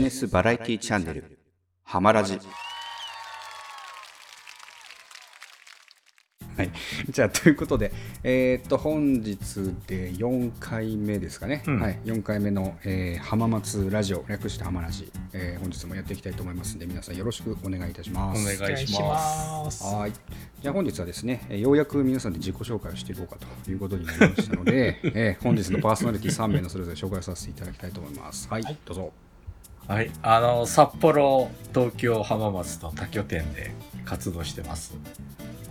ジネスバラエティチャンネルハマラジはい、じゃあということで、えーっと本日で4回目ですかね、うんはい、4回目の、えー浜松ラジオ略して浜ラジ、えー本日もやっていきたいと思いますので皆さんよろしくお願いいたします。お願いします。はい。じゃあ本日はですね、えーようやく皆さんで自己紹介をしていこうかということになりましたので、えー本日のパーソナリティ3名のそれぞれ紹介させていただきたいと思います。はい、どうぞ。はい、あの札幌、東京、浜松と多拠点で活動してます。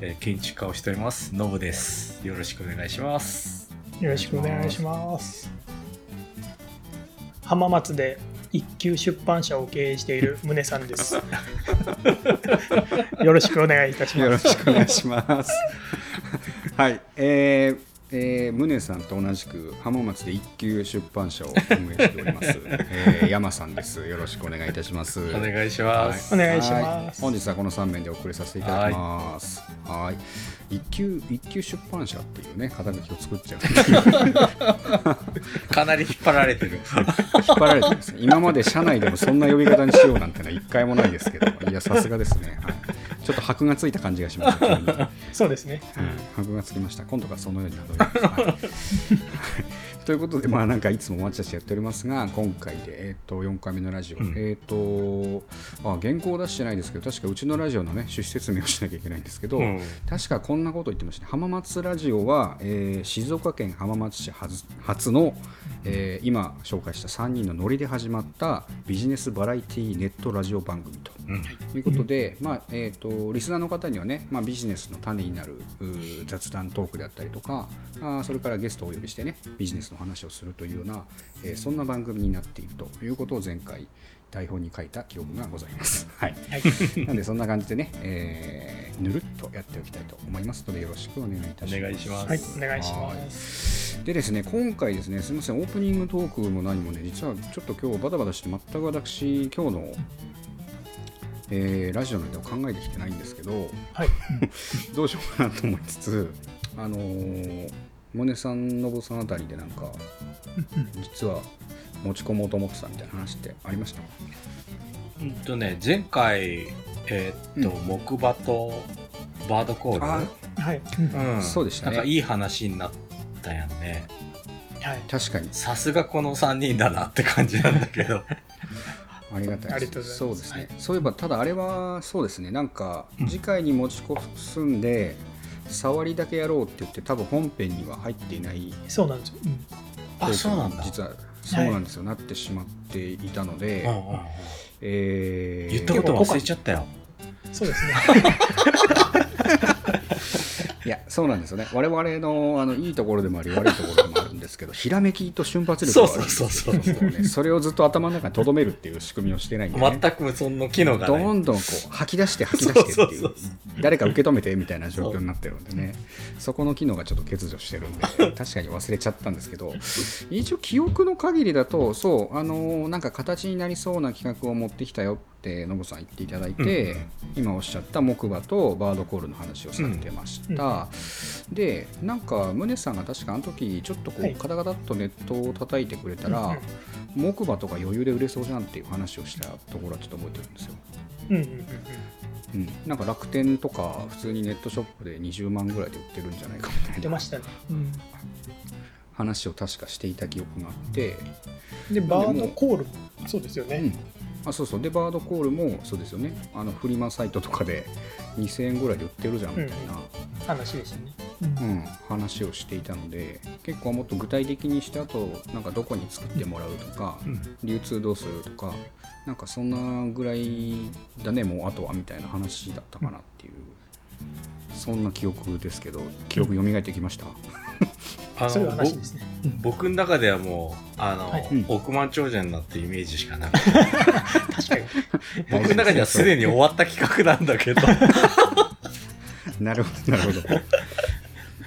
えー建築家をしております。ノブです。よろしくお願いします。よろしくお願いします。浜松で一級出版社を経営している宗さんです。よろしくお願いいたしよろます。しくお願いします。はい、えーえー、宗さんと同じく浜松で一級出版社を運営しております、えー、山さんです。よろしくお願いいたします。お願いします。お願いしますはい本日はこの3面でお送りさせていただきます。はい。一級一級出版社っていうね肩書きを作っちゃう。かなり引っ張られてる。引っ張られてますね。今まで社内でもそんな呼び方にしようなんてのは一回もないですけど、いやさすがですね。はい。ちょっと箔がついた感じがしました。そうですね。うん、箔がつきました。今度からそのようになります。はいということで、まあ、なんかいつも私たちやっておりますが、今回で、えー、と4回目のラジオ、うん。えっ、とあ、原稿を出してないですけど、確かうちのラジオのね、趣旨説明をしなきゃいけないんですけど、うん。確かこんなこと言ってましたね、浜松ラジオは、えー静岡県浜松市初初の、えー今紹介した3人のノリで始まったビジネスバラエティネットラジオ番組と。うん。ということで、まあえー、とリスナーの方にはね、まあ、ビジネスの種になる雑談トークであったりとかあーそれからゲストをお呼びしてねビジネスの話をするというような、えーそんな番組になっているということを前回台本に書いた記憶がございます。はい、はい。なのでそんな感じでね、えーぬるっとやっておきたいと思いますのでよろしくお願いいたします。お願いしますはい。お願いします。でですね今回ですねすみませんオープニングトークも何もね実はちょっと今日バタバタして全く私今日の、えーラジオのネタを考えてきてないんですけどはい。どうしようかなと思いつつあのー、モネさんのぼさんあたりでなんか実は持ち込もうと思ってたみたいな話ってありました？うんとね、前回、えーっと、う木馬とバードコール。あはい。うん、そうでしたね。なんかいい話になったやんね。はい。確かに。さすがこの3人だなって感じなんだけど。ありがたいありがとうございます。そうですね、はいそういえばただあれはそうですね。なんかうん。次回に持ち越すんで、触りだけやろうって言って多分本編には入っていないそうなんですよ。うんあ、そうなんだ。実はそうなんですよ、なってしまっていたので、うんうんうんえー言ったこと忘れちゃったよ。そうですね。いやそうなんですよね。我々のあのいいところでもあり悪いところでもあるんですけどひらめきと瞬発力があるんですよそうそうそうそう。ねそれをずっと頭の中に留めるっていう仕組みをしてないんで、ね、全くその機能が。どんどんこう吐き出して吐き出してっていう。誰か受け止めてみたいな状況になってるんでね。そこの機能がちょっと欠如してるんで 確かに忘れちゃったんですけど一応記憶の限りだとそうあのーなんか形になりそうな企画を持ってきたよってノブさん言っていただいて、今おっしゃった木馬とバードコールの話をされてました、でなんか宗さんが確かあの時ちょっとこう、はいカタカタっとネットを叩いてくれたら、木馬とか余裕で売れそうじゃんっていう話をしたところはちょっと覚えてるんですよ。うんうんうんうん、なんか楽天とか普通にネットショップで20万ぐらいで売ってるんじゃないかみたいな。出ましたね。うん。話を確かしていた記憶があって、で、バードコールもそうですよね。うん。あそうそう。でバードコールもそうですよね。あのフリマサイトとかで2000円ぐらいで売ってるじゃんみたいな、話でしたね。うん。話をしていたので結構もっと具体的にしてあとなんかどこに作ってもらうとか、うん。流通どうするとかなんかそんなぐらいだねもうあとはみたいな話だったかなっていう、そんな記憶ですけど記憶蘇ってきました、あそういうの話ですね。僕の中ではもう、あの、はい。うん。億万長者になってイメージしかなくて、確かに。僕の中ではすでに終わった企画なんだけど、なるほどなるほど。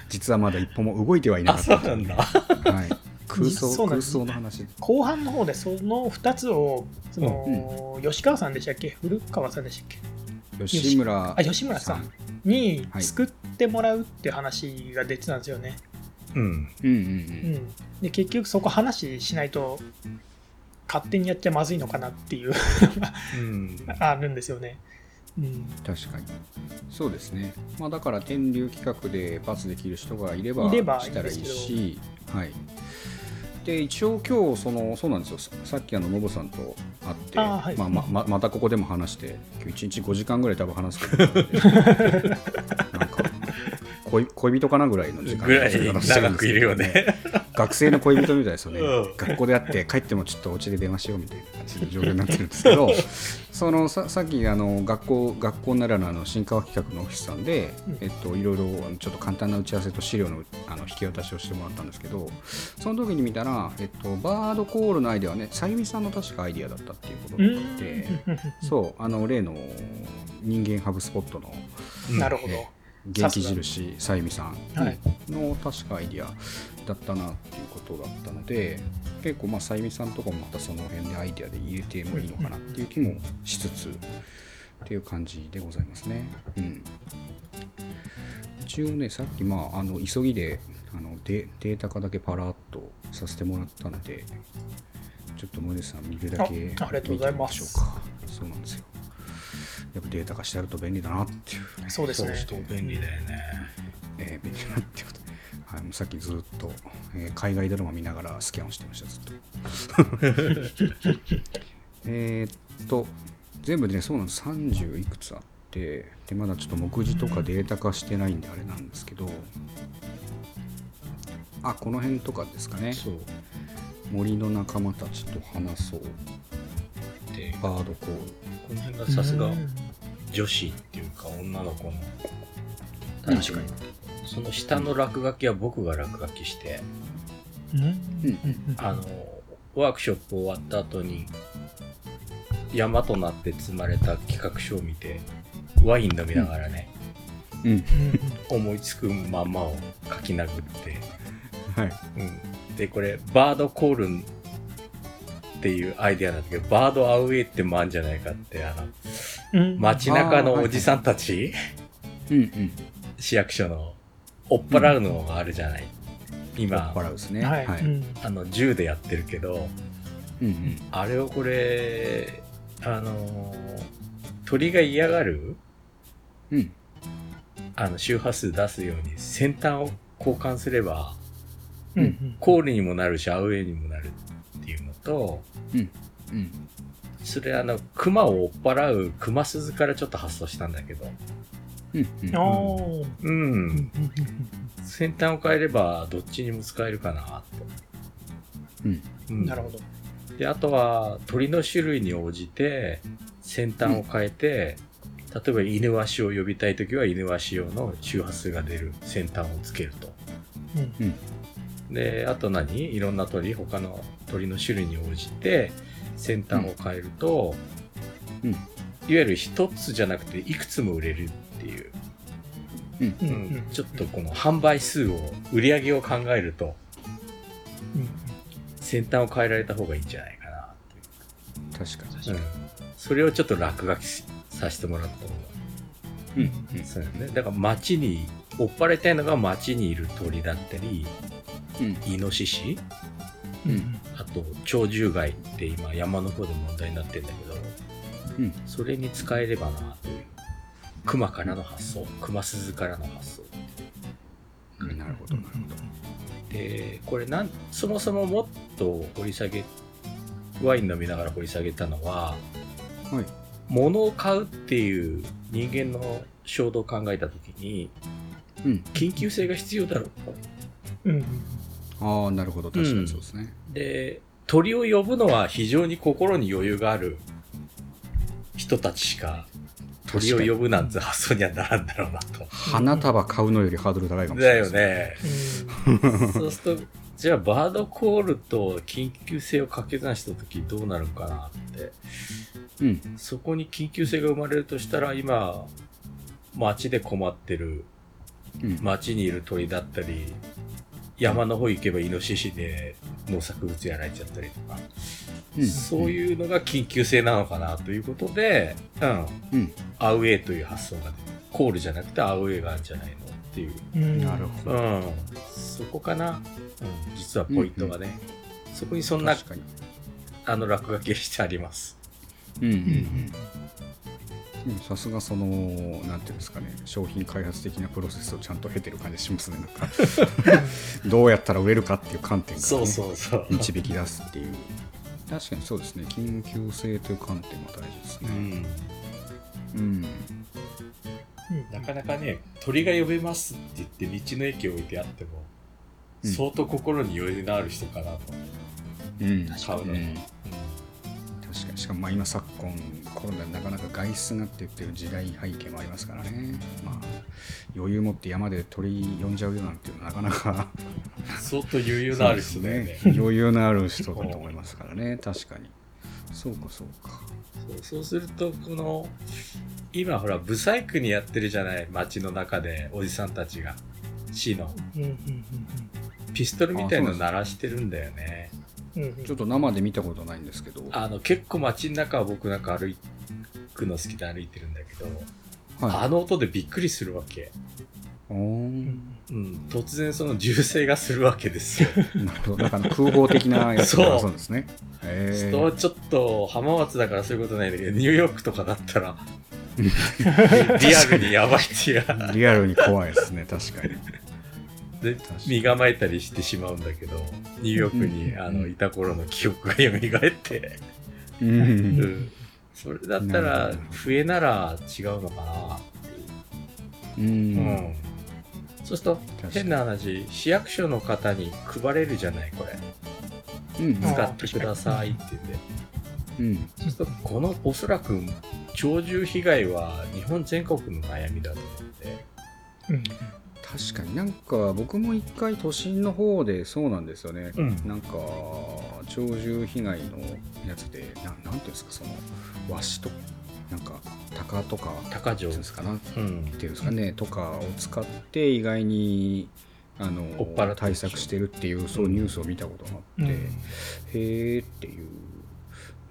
実はまだ一歩も動いてはいなあ、かった。そうなんだ。はい、空想空想の話。後半の方でその2つをその、吉川さんでしたっけ？古川さんでしたっけ？吉村あ吉村さん。にはい。作ってもらうっていう話が出てたんですよね。うん。うんうんうん。で結局そこ話しないと勝手にやっちゃまずいのかなっていう。うん。あるんですよね。うん、確かに。そうですね、まあ、だから天竜企画でパスできる人がいればいればしたらいいいいんですしはい。で一応今日そのそうなんですよ。ささっきあのノブさんと会ってはい。まあまままたここでも話して今日1日5時間ぐらい多分話すけど なんか恋恋人かなぐらいの時間ぐらい長くいるよね。学生の恋人みたいですよね、うん。学校で会って帰ってもちょっとお家で電話しようみたいな感じの状況になってるんですけど そのささっきあの学校学校ならのあの新川企画のオフィスさんで、うん。えっと、いろいろちょっと簡単な打ち合わせと資料のあの引き渡しをしてもらったんですけどその時に見たら、えっと、バードコールのアイデアはねさゆみさんの確かアイデアだったっていうことうになって、ん。そうあの例の人間ハブスポットのなるほど。元気印さゆみさんはいの確かアイディアだったなっていうことだったので結構まあさゆみさんとかもまたその辺でアイディアで入れてもいいのかなっていう気もしつつっていう感じでございますね。うん、一応ねさっきまああの急ぎであのデデータ化だけパラッとさせてもらったのでちょっと森さん見るだけあありがとうございます。見てみましょうか。そうなんですよやっぱデータ化してあると便利だなっていう。ねそうですね。便利だよね。えー、便利だなっていうこと。で、はい、もうさっきずっと、えー海外ドラマ見ながらスキャンをしてましたずっと。えーっと全部でねそうなんです。30いくつあってでまだちょっと目次とかデータ化してないんであれなんですけどあこの辺とかですかね。そう。森の仲間たちと話そう。で、バードコールこの辺がさすがうん女子っていうか女の子の。確かに。その下の落書きは僕が落書きして、うん。うん。あの、ワークショップ終わった後に、山となって積まれた企画書を見て、ワイン飲みながらね、うん。うん。思いつくまんまを書き殴って、はい。うん。で、これ、バードコールンっていうアイデアなんだけど、バードアウェイってもあるんじゃないかって、あの、うん。街中のおじさんたち、うんうん市役所の、追っ払うのがあるじゃない？今、バラですね。はい。はい、うん。あの、銃でやってるけど、うんうん。あれをこれ、あのー鳥が嫌がる、うん。あの、周波数出すように先端を交換すれば、うんうん。コールにもなるし、アウェイにもなるっていうのと、うん。それあの、熊を追っ払う熊鈴からちょっと発想したんだけど、うん。うん。ううん。ん、先端を変えればどっちにも使えるかなと。うん。うん。なるほど。で、あとは鳥の種類に応じて先端を変えて、例えば犬ワシを呼びたいときは犬ワシ用の周波数が出る先端をつけると。うん。で、あと何？いろんな鳥、他の鳥の種類に応じて先端を変えると、うん。いわゆる一つじゃなくていくつも売れるっていう、うん。ううんん。ちょっとこの販売数を、売り上げを考えると、うん先端を変えられた方がいいんじゃないかなっていう。確かに。うん、それをちょっと落書きさせてもらったのが、う。ん。うん。そうよね。だから街に、追っ払いたいのが街にいる鳥だったり、うん。イノシシ、うんあと鳥獣害って今山の方で問題になってんだけど、うん。それに使えればなという。熊からの発想、熊鈴からの発想。うん。なるほどなるほど。で、これなん、そもそももっと掘り下げ、ワイン飲みながら掘り下げたのは、はい。物を買うっていう人間の衝動を考えたときに、うん。緊急性が必要だろうと。うん。ああなるほど。確かにそうですね、で、鳥を呼ぶのは非常に心に余裕がある人たちしか鳥を呼ぶなんて発想にはならんだろうなと。花束買うのよりハードル高いかもしだれないよね。そうすると、じゃあバードコールと緊急性を掛け算したときどうなるかなって。うんそこに緊急性が生まれるとしたら、今、街で困ってるうん街にいる鳥だったり、山の方行けばイノシシで農作物やられちゃったりとか、うん。そういうのが緊急性なのかなということで、うん、うん。アウェイという発想が、コールじゃなくてアウェイがあるんじゃないのっていう。うん。なるほど。うん、そこかな、うん、実はポイントがね。そこにそんなあの落書きしてあります。うんうんうんうんさすがそのなんていうんですかね商品開発的なプロセスをちゃんと経てる感じしますね。なんか どうやったら売れるかっていう観点から、ね、そうそう導き出すっていう。確かにそうですね緊急性という観点も大事ですね。うん。うん、なかなかね鳥が呼べますって言って道の駅置いてあっても、うん。相当心に余裕のある人かなと。うん、買うの、にしかもまあ今昨今コロナでなかなか外出がって言ってる時代背景もありますからね、まあ、余裕持って山で鳥呼んじゃうよなんていうのはなかなか 相当余裕のある人だよね。そうです余裕のある人だと思いますからね。確かに。そうかそうか。そうそうするとこの今ほらブサイクにやってるじゃない街の中でおじさんたちが。C の。うんうん。ピストルみたいの鳴らしてるんだよねちょっと生で見たことないんですけど。あの結構街の中は僕なんか歩くの好きで歩いてるんだけど、はい。あの音でびっくりするわけ、うん。うん、突然その銃声がするわけですよ。なるほど。だから空砲的なやつがそう。ですね。へそうー。ちょっと浜松だからそういうことないんだけどニューヨークとかだったら リアルにやばいっていう。リアルに怖いですね確かにで身構えたりしてしまうんだけどニューヨークに、うんあのいた頃の記憶が蘇って、うん。うん、それだったなら笛なら違うのかな。っていうん。んそうすると変な話市役所の方に配れるじゃないこれ。うん。あ使ってくださいって言って。うん。そうするとこのおそらく鳥獣被害は日本全国の悩みだと思って。うん確かに。なんか僕も一回都心の方でそうなんですよね、うん。なんか鳥獣被害のやつでななんていうんですかそのワシとなんか鷹とか高城ですかなっうんていうんですかね、とかを使って意外にあの対策してるっていうそうニュースを見たことがあって、うん。へえっていう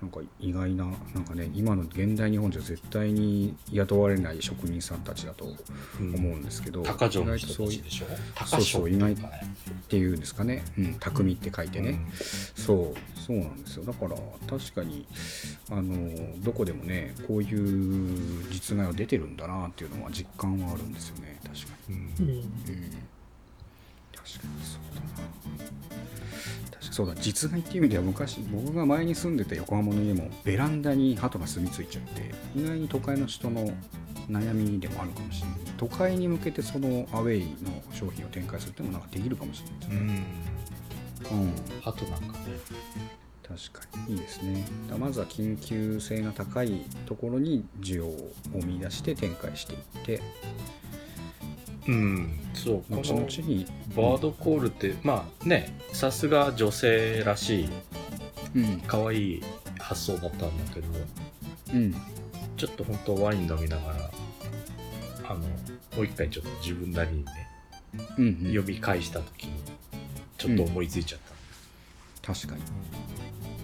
なんか意外ななんかね今の現代日本じゃ絶対に雇われない職人さんたちだと思うんですけど、高城の意外とそういう人たちでしょ？そう高そう城っていうかね。っていうんですかね、うん、匠って書いてね、そうそうなんですよ。だから確かにあのどこでもねこういう実害は出てるんだなっていうのは実感はあるんですよね。確かうん。うん。に、うん、そうだ実害っていう意味では昔僕が前に住んでた横浜の家もベランダに鳩が住み着いちゃって意外に都会の人の悩みでもあるかもしれない。都会に向けてそのアウェイの商品を展開するってもなんかできるかもしれないですね。うん。うん鳩なんかね。確かにいいですね。だまずは緊急性が高いところに需要を見出して展開していってうん。そう。こ後の々にバードコールってまあねさすが女性らしいうん。可愛い発想だったんだけどうん。ちょっと本当ワイン飲みながらあのもう一回ちょっと自分なりにねうんうん。読み返した時にちょっと思いついちゃった、確かに。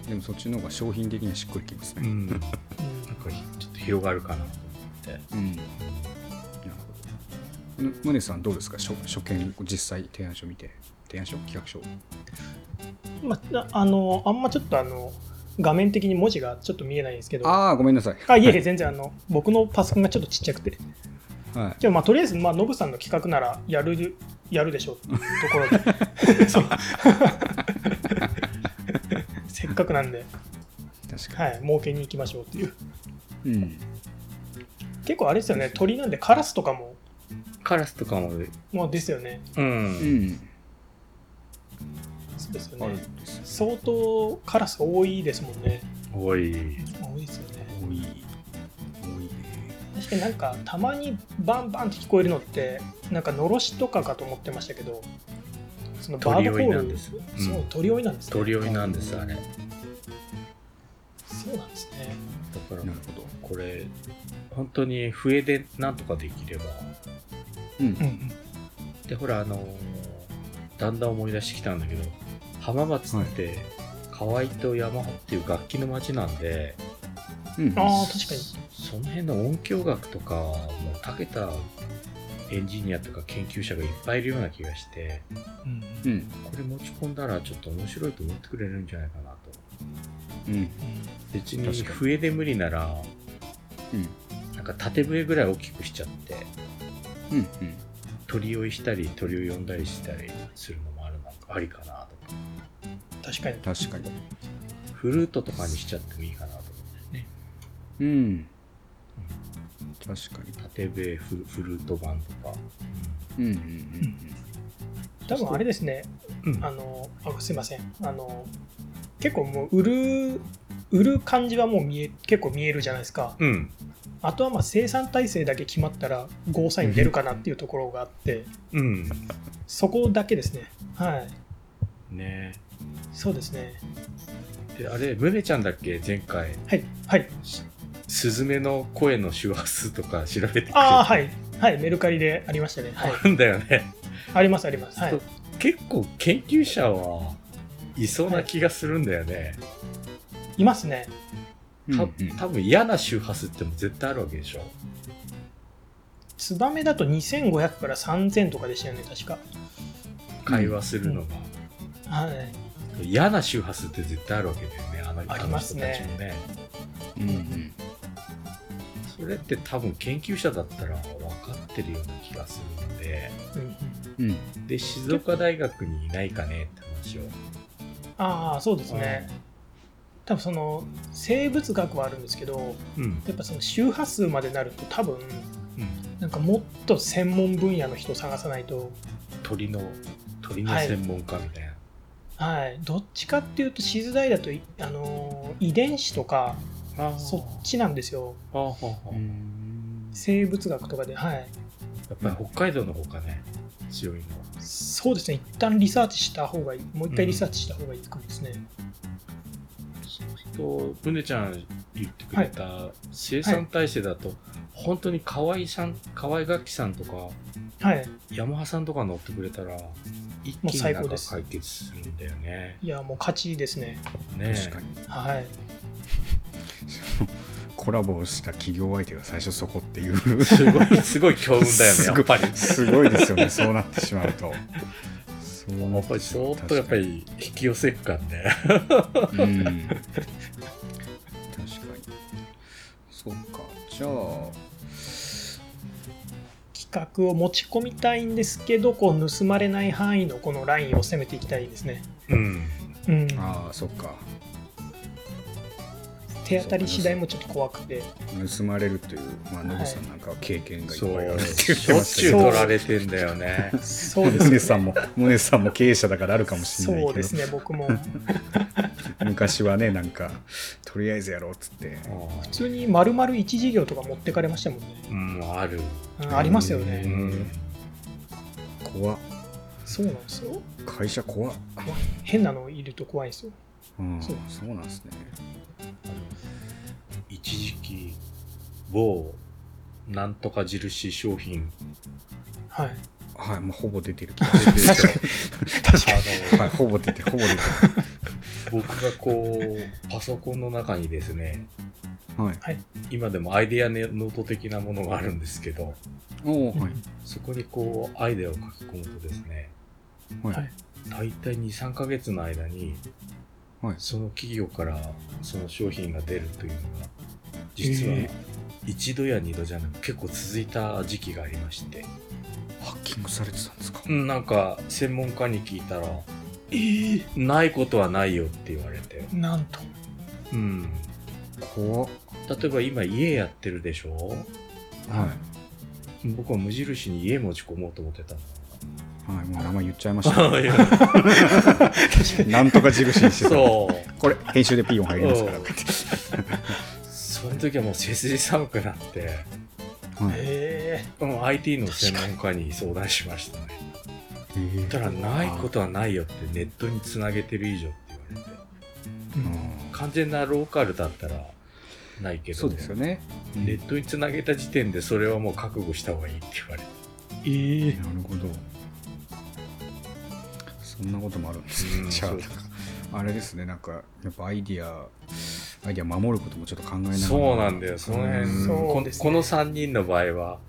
でもそっちの方が商品的にはしっくりきますね。うん、なんかうんちょっと広がるかなと思って。うん宗さんどうですか？初初見実際提案書見て。提案書企画書。まあ、あのあんまちょっとあの画面的に文字がちょっと見えないんですけど。ああごめんなさい。あいえいえ全然あの僕のパソコンがちょっとちっちゃくて。はい。でもまあとりあえずまあノブさんの企画ならやるやるでしょうところで。せっかくなんで、確かはい、儲けに行きましょうっていう。にうん。結構あれですよね鳥なんでカラスとかもカラスとかももうですよね。ううん。んそうですよね。相当カラス多いですもんね。多い。多いですよね。多い。多いね。確かになんかたまにバンバンって聞こえるのってなんかのろしとかかと思ってましたけどそのバードコ鳥追いールなんです。そう鳥追いなんですね。鳥追いなんですあれ。だそうなんですね。からなるほど。これ本当に笛でなんとかできればうん。うんうん。でほらあのーだんだん思い出してきたんだけど浜松って河合と山穂っていう楽器の町なんでうん。ああ確かに。その辺の音響学とかもう長けたエンジニアとか研究者がいっぱいいるような気がしてうん。うんこれ持ち込んだらちょっと面白いと思ってくれるんじゃないかなと。うん。別に。笛で無理ならうん。なんか縦笛ぐらい大きくしちゃってうんうん。鳥追いしたり鳥を呼んだりしたりするのもあるのありかなと。か確かに。確かに。フルートとかにしちゃってもいいかなと思うんだよね。うん。確かに。縦笛フフルート版とか、うんうんうん。多分あれですね。うん。あのあすいません。あの結構もう売る売る感じはもう見え結構見えるじゃないですか。うんあとはまあ生産体制だけ決まったらゴーサイン出るかなっていうところがあってうんそこだけですね。はい。ね。そうですね。であれムネちゃんだっけ？前回。はいはい。スズメの声の周波数とか調べてくれて。ああはい。はいメルカリでありましたね。はい。あるんだよね、ありますあります。はい。結構研究者はいそうな気がするんだよね、いますねたうんうん。多分嫌な周波数っても絶対あるわけでしょ。ツバメだと2500から3000とかでしたよね確か。会話するのが、はい。嫌な周波数って絶対あるわけだよねあのありますね。あの人たちもね。うんうん。それって多分研究者だったら分かってるような気がするので。うんうん。うん。で静岡大学にいないかねって話を。ああそうですね多分その生物学はあるんですけどうん。やっぱその周波数までなると多分うん。なんかもっと専門分野の人を探さないと。鳥の鳥の専門家みたいな、はい。どっちかっていうとしづらいだといあのー遺伝子とかそっちなんですよ。生物学とかではい。やっぱり北海道の方かね強いのは。そうですね。一旦リサーチした方がいい。もう一回リサーチした方がいいかもですね、そうするとブネちゃん言ってくれた生産体制だと、本当に河合さん河合楽器さんとかはい。ヤマハさんとか乗ってくれたら一気になんか最高です解決するんだよね。いやもう勝ちですね。ね確かに。はい。コラボした企業相手が最初そこっていう。すごいすごい強運だよね やっぱり。すごいですよねそうなってしまうとやっぱり相当やっぱり引き寄せっかんね。うん。確かに。そうか。じゃあ企画を持ち込みたいんですけどこう盗まれない範囲のこのラインを攻めていきたいですね。うん。うん。ああそっか手当たり次第もちょっと怖くて。盗まれるというまあノブさんなんかは経験がいっぱいあるって言しってょっちゅうましたけど取られてんだよね。そうですね。宗さんも宗さんも経営者だからあるかもしれないけど。そうですね僕も。昔はねなんかとりあえずやろうっつって。普通に丸々一事業とか持ってかれましたもんね、うん。ある。うんありますようね、ん。怖っ。そうなんですよ。会社怖っ、変なのいると怖いんですようん、そうそうなんですね。一時期某なんとか印商品。はい。はいもうほぼ出てる。気がするあのはいほぼ出てる。ほぼ出て僕がこうパソコンの中にですね。るはい。今でもアイデアノート的なものがあるんですけど。おおはい。そこにこうアイデアを書き込むとですね。はい。はい。大体23ヶ月の間にはい。その企業からその商品が出るというのが実はへ一度や二度じゃなく結構続いた時期がありまして、ハッキングされてたんですか？うん、なんか専門家に聞いたらえー、ないことはないよって言われて、なんと。うん、怖っ。例えば今家やってるでしょ？は僕は無印に家持ち込もうと思ってたの。いはいもう名前言っちゃいました。いや。なんとか印にしてた。そう。これ編集でピーヨン入りますから。うん。その時はもう背筋寒くなって。はい。え。うん IT の専門家に相談しましたね。え。ーたらないことはないよってネットにつなげてる以上って言われて。ーうん。あ完全なローカルだったらないけどーそうですよね。ネットにつなげた時点でそれはもう覚悟した方がいいって言われて。えー、なるほどそんなこともあるんですね、うんじゃあ。あれですねなんかやっぱアイディアアイディア守ることもちょっと考えながら。そうなんだよその辺、うん。そうですね。ここの3人の場合は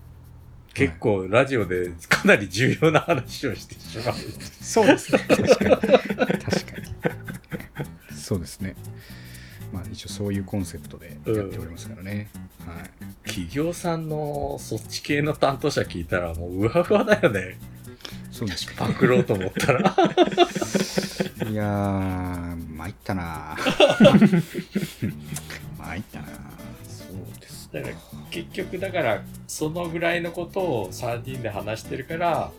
結構ラジオでかなり重要な話をしてしまう、そうですね。確かに。確かに。そうですね。まあ、一応そういうコンセプトでやっておりますからね、はい。企業さんのそっち系の担当者聞いたらもううわうわだよね。そうですかパクろうと思ったら。いやー参ったな 参ったなそうですだから結局だからそのぐらいのことを3人で話してるから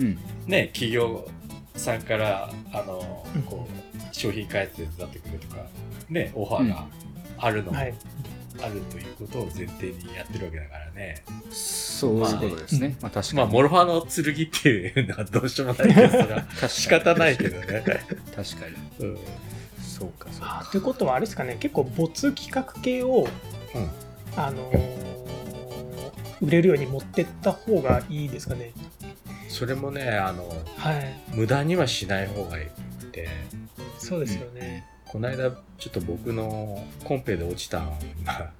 うん。ね企業さんからあのうんこう商品開発手伝ってくれとかねオファーがあるのも、はいあるということを前提にやってるわけだからね。そういうことですね、まあ確かに、まあモロファの剣っていうのはどうしようもないけどそれは確かに。仕方ないけどね、確かに。うん。そうかそうか。あということはあれですかね。結構没企画系を、うん。あのー売れるように持ってった方がいいですかね。それもねあのはい。無駄にはしない方がいいって。そうですよね、この間ちょっと僕のコンペで落ちたのが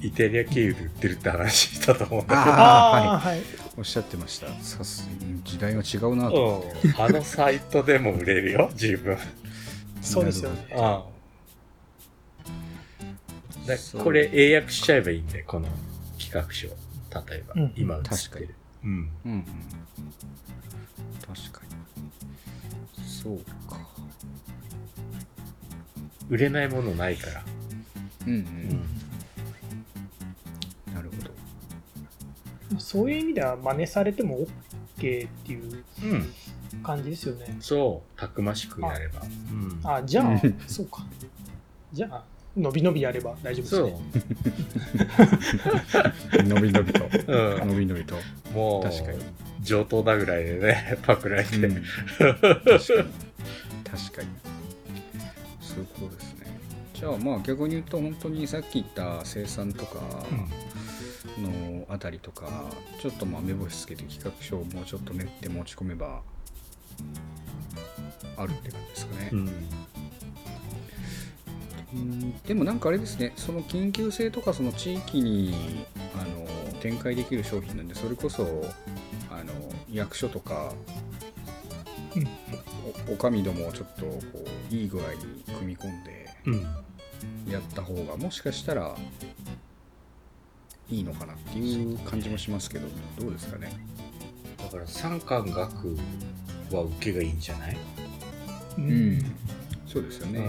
イタリア経由で売ってるって話したと思うんだあああはい、おっしゃってました。さす時代が違うなけと、ど、うん、あのサイトでも売れるよ十分。そうですよね。あこれ英訳しちゃえばいいんでこの企画書。例えば、うん今映ってる。確かに。うんうんうん。確かに。そうか売れないものないから、うんううん。んなるほど。そういう意味では真似されても OK っていううん、感じですよね。そうたくましくやれば、うん、あじゃあうん。そうか。じゃあ伸び伸びやれば大丈夫ですそねう、のびのびと。うん、のびのびと、もう確かに。上等だぐらいでねパクられて、うん。確かに。確かにそういうことですね。じゃあまあ逆に言うと本当にさっき言った生産とかのあたりとかちょっとまあ目星つけて企画書をもうちょっと練って持ち込めばあるって感じですかね、うん。でもなんかあれですねその緊急性とかその地域にあの展開できる商品なんでそれこそあの役所とか、おお上どもをちょっとこういい具合に組み込んでうん。やった方がもしかしたらいいのかなっていう感じもしますけどどうですかね？だから三冠学は受けがいいんじゃない、ううん。そうですよね、う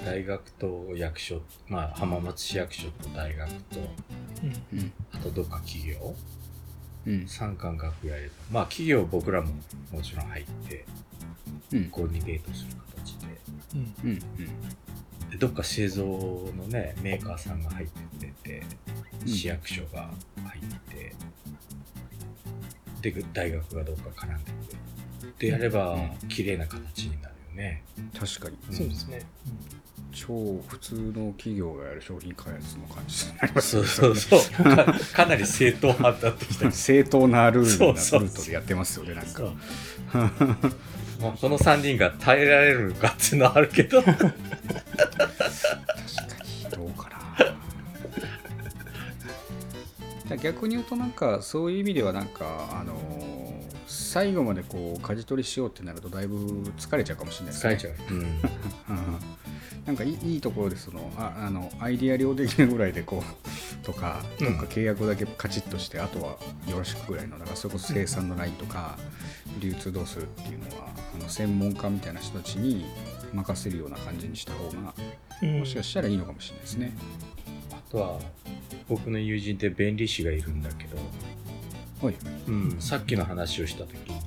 ん、大学と役所まあ浜松市役所と大学とうんうん。あとどっか企業？うん。三冠学やれば。まあ企業僕らももちろん入ってうん。コーディネートする形で。うん。うん。でどっか製造のねメーカーさんが入っててうん。市役所が入って、で大学がどっか絡んでくれでやればうん。綺麗な形になるよね、確かに。そうですね、超普通の企業がやる商品開発の感じになりますそうそうそう。かかなり正統派だってきた正当なルールなそうそうルートでやってますよねなんか。まあ、この3人が耐えられるかっていうのはあるけど。確かにどうかな。逆に言うとなんかそういう意味ではなんかあのー最後までこう舵取りしようってなるとだいぶ疲れちゃうかもしれないですね。疲れちゃう、うん、う んなんかいいいいところでそのああのアイディア量的なぐらいでこうとかどっか契約だけカチッとして、あとはよろしくぐらいのだからそれこそ生産のラインとか流通どうするっていうのはあの専門家みたいな人たちに任せるような感じにした方がうん。もしかしたらいいのかもしれないですね。あとは僕の友人って弁理士がいるんだけど、はい、うん、さっきの話をした時に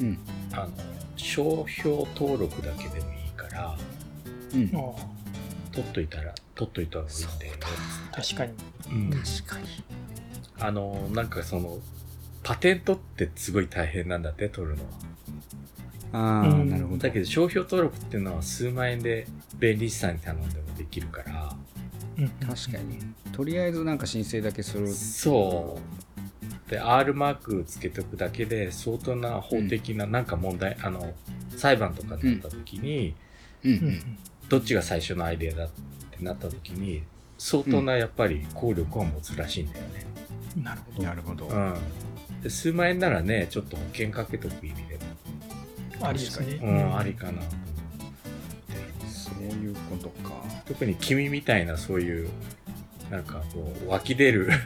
うん。あの商標登録だけでもいいからうん、あ。取っといたら取っといた方がいいんだよねあ確かに。うん。確かに。あのなんかそのパテントってすごい大変なんだって取るのは。ああ、うん。なるほど。だけど商標登録っていうのは数万円で弁理士さんに頼んでもできるから。うん。確かに。とりあえずなんか申請だけする。そう。で R マークつけておくだけで相当な法的ななんか問題、あの裁判とかになった時に、うん。ううんんどっちが最初のアイデアだってなった時に相当なやっぱり効力を持つらしいんだよね、うんなるほど。なるほど、うん。で数万円ならねちょっと保険かけとく意味でも、ありですね。うんありかなと思って。そうそういうことか。特に君みたいなそういうなんかこう湧き出る。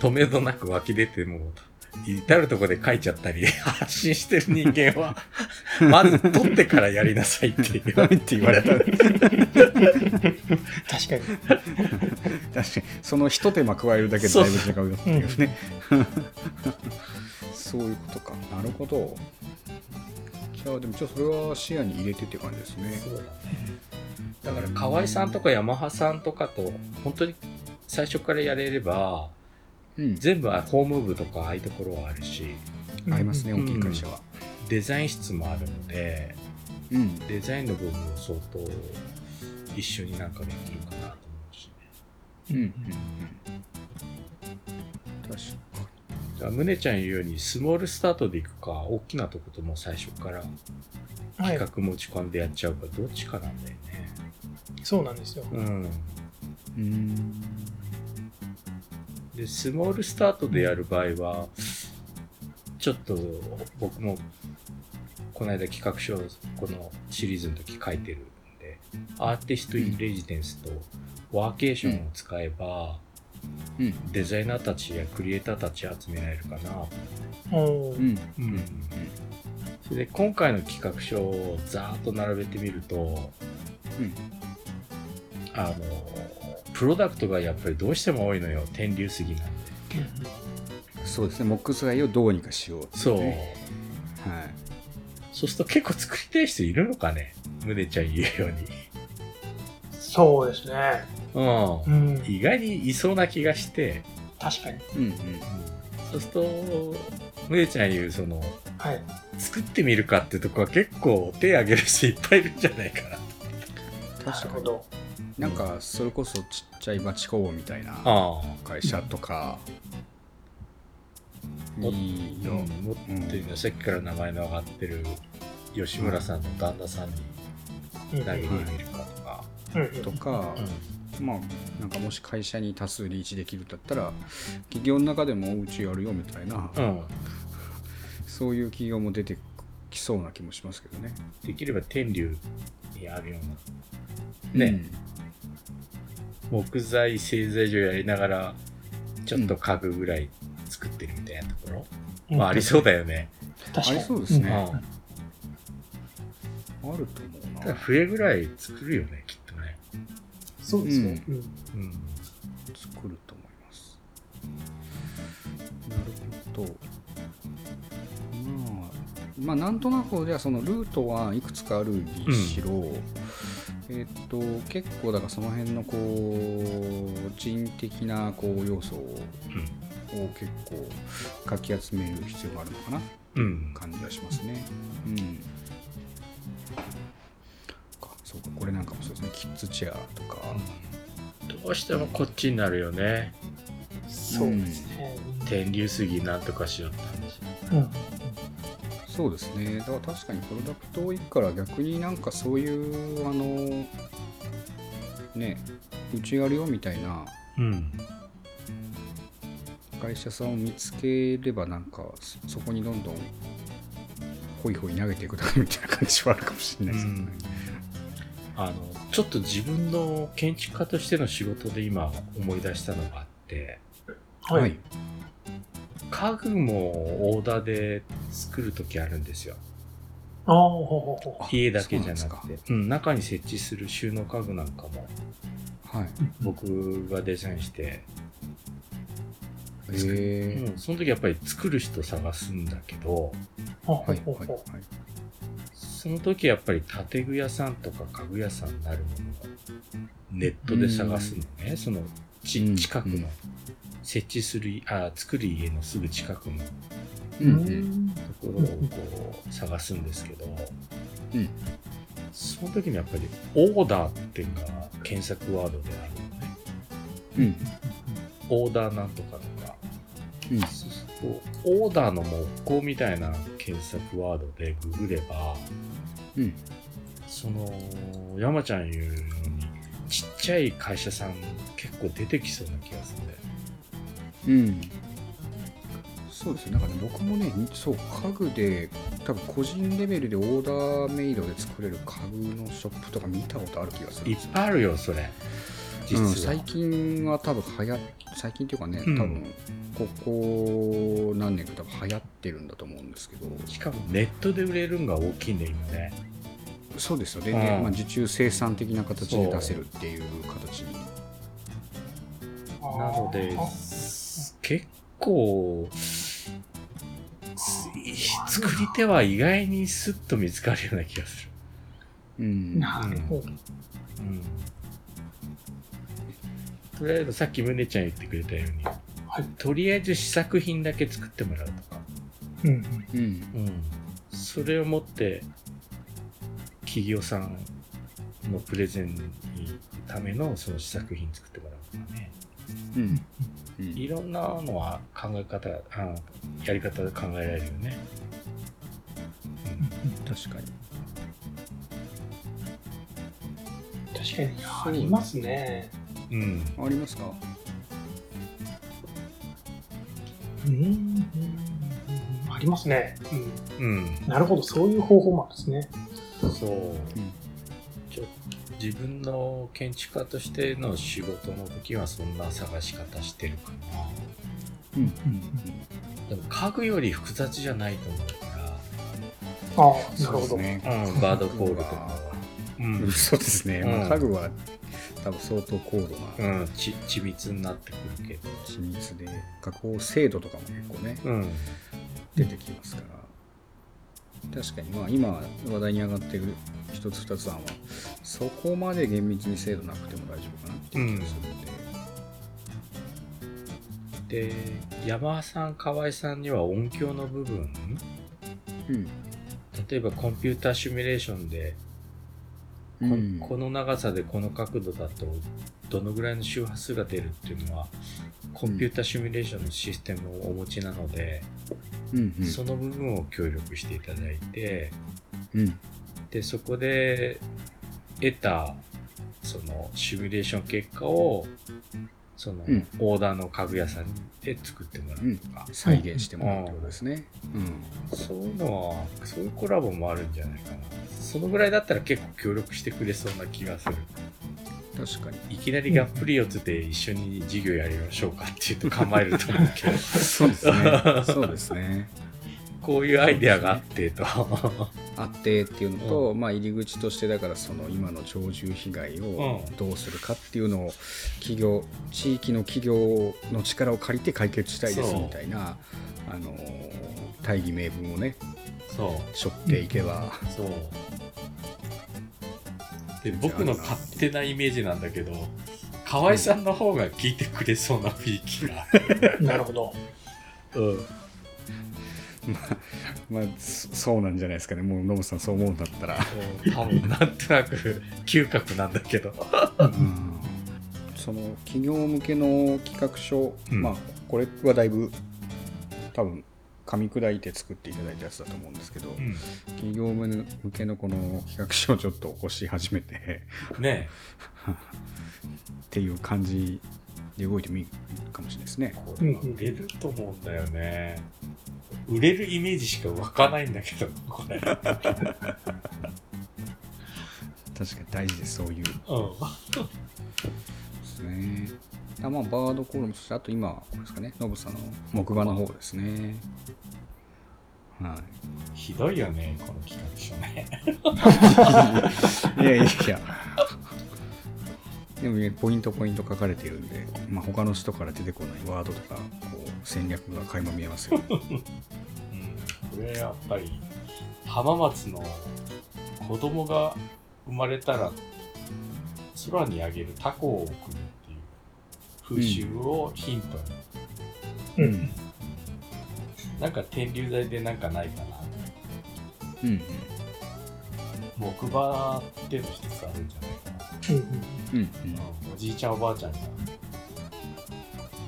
止めどなく湧き出てもう至るとこで書いちゃったり 発信してる人間は まず取ってからやりなさいって言われって言われた確確かに。かに。その一手間加えるだけでだいぶ違うよっていうね。そういうことか。なるほど。じゃあでもちょっとそれは視野に入れてって感じですね。そうだね。だから河合さんとかヤマハさんとかと本当に最初からやれればうん。全部は法務部とかああいうところはあるし。ありますねうん。大きい会社は。デザイン室もあるのでうん。デザインの部分も相当一緒になんかできるかなと思うしね。うんうんうん。確かじゃあ宗ちゃん言うようにスモールスタートでいくか大きなとことも最初からはい。企画持ち込んでやっちゃうかどっちかなんだよね、そうなんですよ。うん。にうんでスモールスタートでやる場合はちょっと僕もこの間企画書このシリーズの時書いてるんでアーティスト・イン・レジデンスとワーケーションを使えば、うんデザイナーたちやクリエイターたち集められるかな。うん。うん。それで今回の企画書をざーっと並べてみるとうん。あのプロダクトがやっぱりどうしても多いのよ。天竜杉なんで。そうですね。モックスガイをどうにかしようっていそう、ねはい。そうすると結構作りたい人いるのかね？宗ちゃん言うようそうですね。にううん。ん意外にいそうな気がして。確かに。うんうんそうすると宗ちゃん言うそのはい。作ってみるかってとこは結構手挙げる人いっぱいいるんじゃないかな。な確かにるほどなんかそれこそちっちゃい町工房みたいなあ会社とかもいいよ、うん、持ってるの、さっきから名前の上がってる吉村さんの旦那さんにうん。投げてみるかとか、うんうん。とか、まあなんかもし会社に多数リーチできるんだったら企業の中でもうちやるよみたいな、うん。そういう企業も出てきそうな気もしますけどね。できれば天竜にあるような。ね、木材製材所やりながらちょっと家具ぐらい作ってるみたいなところ、うん。まあありそうだよね、確かに。ありそうですね。うん。あると思うただな。笛ぐらい作るよねきっとね。そうですね。うん。うん。作ると思います。なるほど。まあ、まあ、なんとなくじゃあそのルートはいくつかあるにしろ、えっと結構だからその辺のこう人的なこう要素をを結構かき集める必要があるのかな。うん、うん、感じはしますね。うん。かそうかこれなんかもそうですね。キッズチェアとか。どうしてもこっちになるよね。そうですね。天竜杉なんとかしようって話。うんそうですねだから確かにプロダクト多いから逆になんかそういうあのねうちやるよみたいなうん会社さんを見つければなんかそそこにどんどんホイホイ投げていくだけみたいな感じはあるかもしれないですけどね。あのちょっと自分の建築家としての仕事で今思い出したのがあってはい。家具もオーダーで作る時あるんですよ。ああ家だけじゃなくて。うん、中に設置する収納家具なんかもはい。う僕がデザインして、うん、その時やっぱり作る人探すんだけどはいはいはい。その時やっぱり建具屋さんとか家具屋さんになるものをネットで探すのね、その近くの、うん設置するあ作る家のすぐ近くのところをこう探すんですけど、うん。その時にやっぱりオーダーっていうのが検索ワードであるのね。うん。オーダーなんとかとか。うん。そうするとオーダーの木工みたいな検索ワードでググればうん。その山ちゃん言うようにちっちゃい会社さん結構出てきそうな気がするうん。そうですねなんかね僕もねにそう家具で多分個人レベルでオーダーメイドで作れる家具のショップとか見たことある気がするんいっぱいあるよ、それ。実は。うん、最近は多分流行最近っていうかね、うん。多分ここ何年か多分流行ってるんだと思うんですけど。しかもネットで売れるんが大きいんだよ、今ね。そうですよ。ね、うん。でまあ、受注生産的な形で出せるっていう形に。なのであ、結構、す作り手は意外にスッと見つかるような気がする。うんなるほど。うん。とりあえずさっきムネちゃん言ってくれたように、はい。とりあえず試作品だけ作ってもらうとか。うんうん。うんうん。それを持って、企業さんのプレゼンにためのその試作品作ってもらうとかね。うんうんいろんなのは考え方、あやり方で考えられるよね。確かに確かにありますね。うん。ありますか？うんうんうんうんありますね。うん。うん。なるほど、そういう方法もあるんですね。そう。うん自分の建築家としての仕事の時はそんな探し方してるかな。うんでも家具より複雑じゃないと思うかああ、なるほど。ねら。うん、バードコールとかは。うそうですね、まあ、うん家具は多分相当高度なうん、ち緻密になってくるけど。緻密で加工精度とかも結構ねうん。出てきますから確かに。まあ今話題に上がってる一つ二つ案はそこまで厳密に精度なくても大丈夫かなっていう気がするので、で、山田さん、河合さんには音響の部分、うん。例えばコンピューターシミュレーションでこ,、うん。この長さでこの角度だとどのぐらいの周波数が出るっていうのはコンピューターシミュレーションのシステムをお持ちなので、うんうん。その部分を協力していただいてうん。でそこで得たそのシミュレーション結果をその、うん。オーダーの家具屋さんで作ってもらうとか、再現してもらうってことですね、うん。そういうのはそういうコラボもあるんじゃないかな。そのぐらいだったら結構協力してくれそうな気がする確かに。いきなりがっぷり四つで一緒に授業やりましょうかって言うと構えると思うけど。そうですね。そうですね。こういうアイデアがあってと。あってっていうのと、まあ、入り口としてだからその今の鳥獣被害をうん。どうするかっていうのを企業地域の企業の力を借りて解決したいですみたいなあの大義名分をねそう。背負っていけば、そうで僕の勝手なイメージなんだけど河合さんの方が聞いてくれそうな雰囲気が、なるほど。うん、まあそそうなんじゃないですかね。もうノブさんそう思うんだったら、多分なんとなく嗅覚なんだけど。うん。その企業向けの企画書、うん。まあこれはだいぶ多分噛み砕いて作っていただいたやつだと思うんですけど、うん企業向けのこの企画書をちょっと起こし始めてねっていう感じで動いてもいいかもしれないですね。これは売れると思うんだよね売れるイメージしか湧かないんだけどこれ確かに大事です、そういう。でうんすね。あまあ、バードコールも、そしてあと今、これですかね、ノブさんの木馬の方ですね。はい。ひどいよねこの企画書ね いやいやいや。でもね、ポイントポイント書かれているんで、まあ、他の人から出てこないワードとか、こう戦略が垣間見えますよ。うんこれやっぱり浜松の子供が生まれたら空にあげるタコを送る風習をヒントに、うん。なんか天竜剤でなんかないかなうんうん。木馬っていうの一つあるんじゃないかな、うんうんうん。うんおじいちゃんおばあちゃんが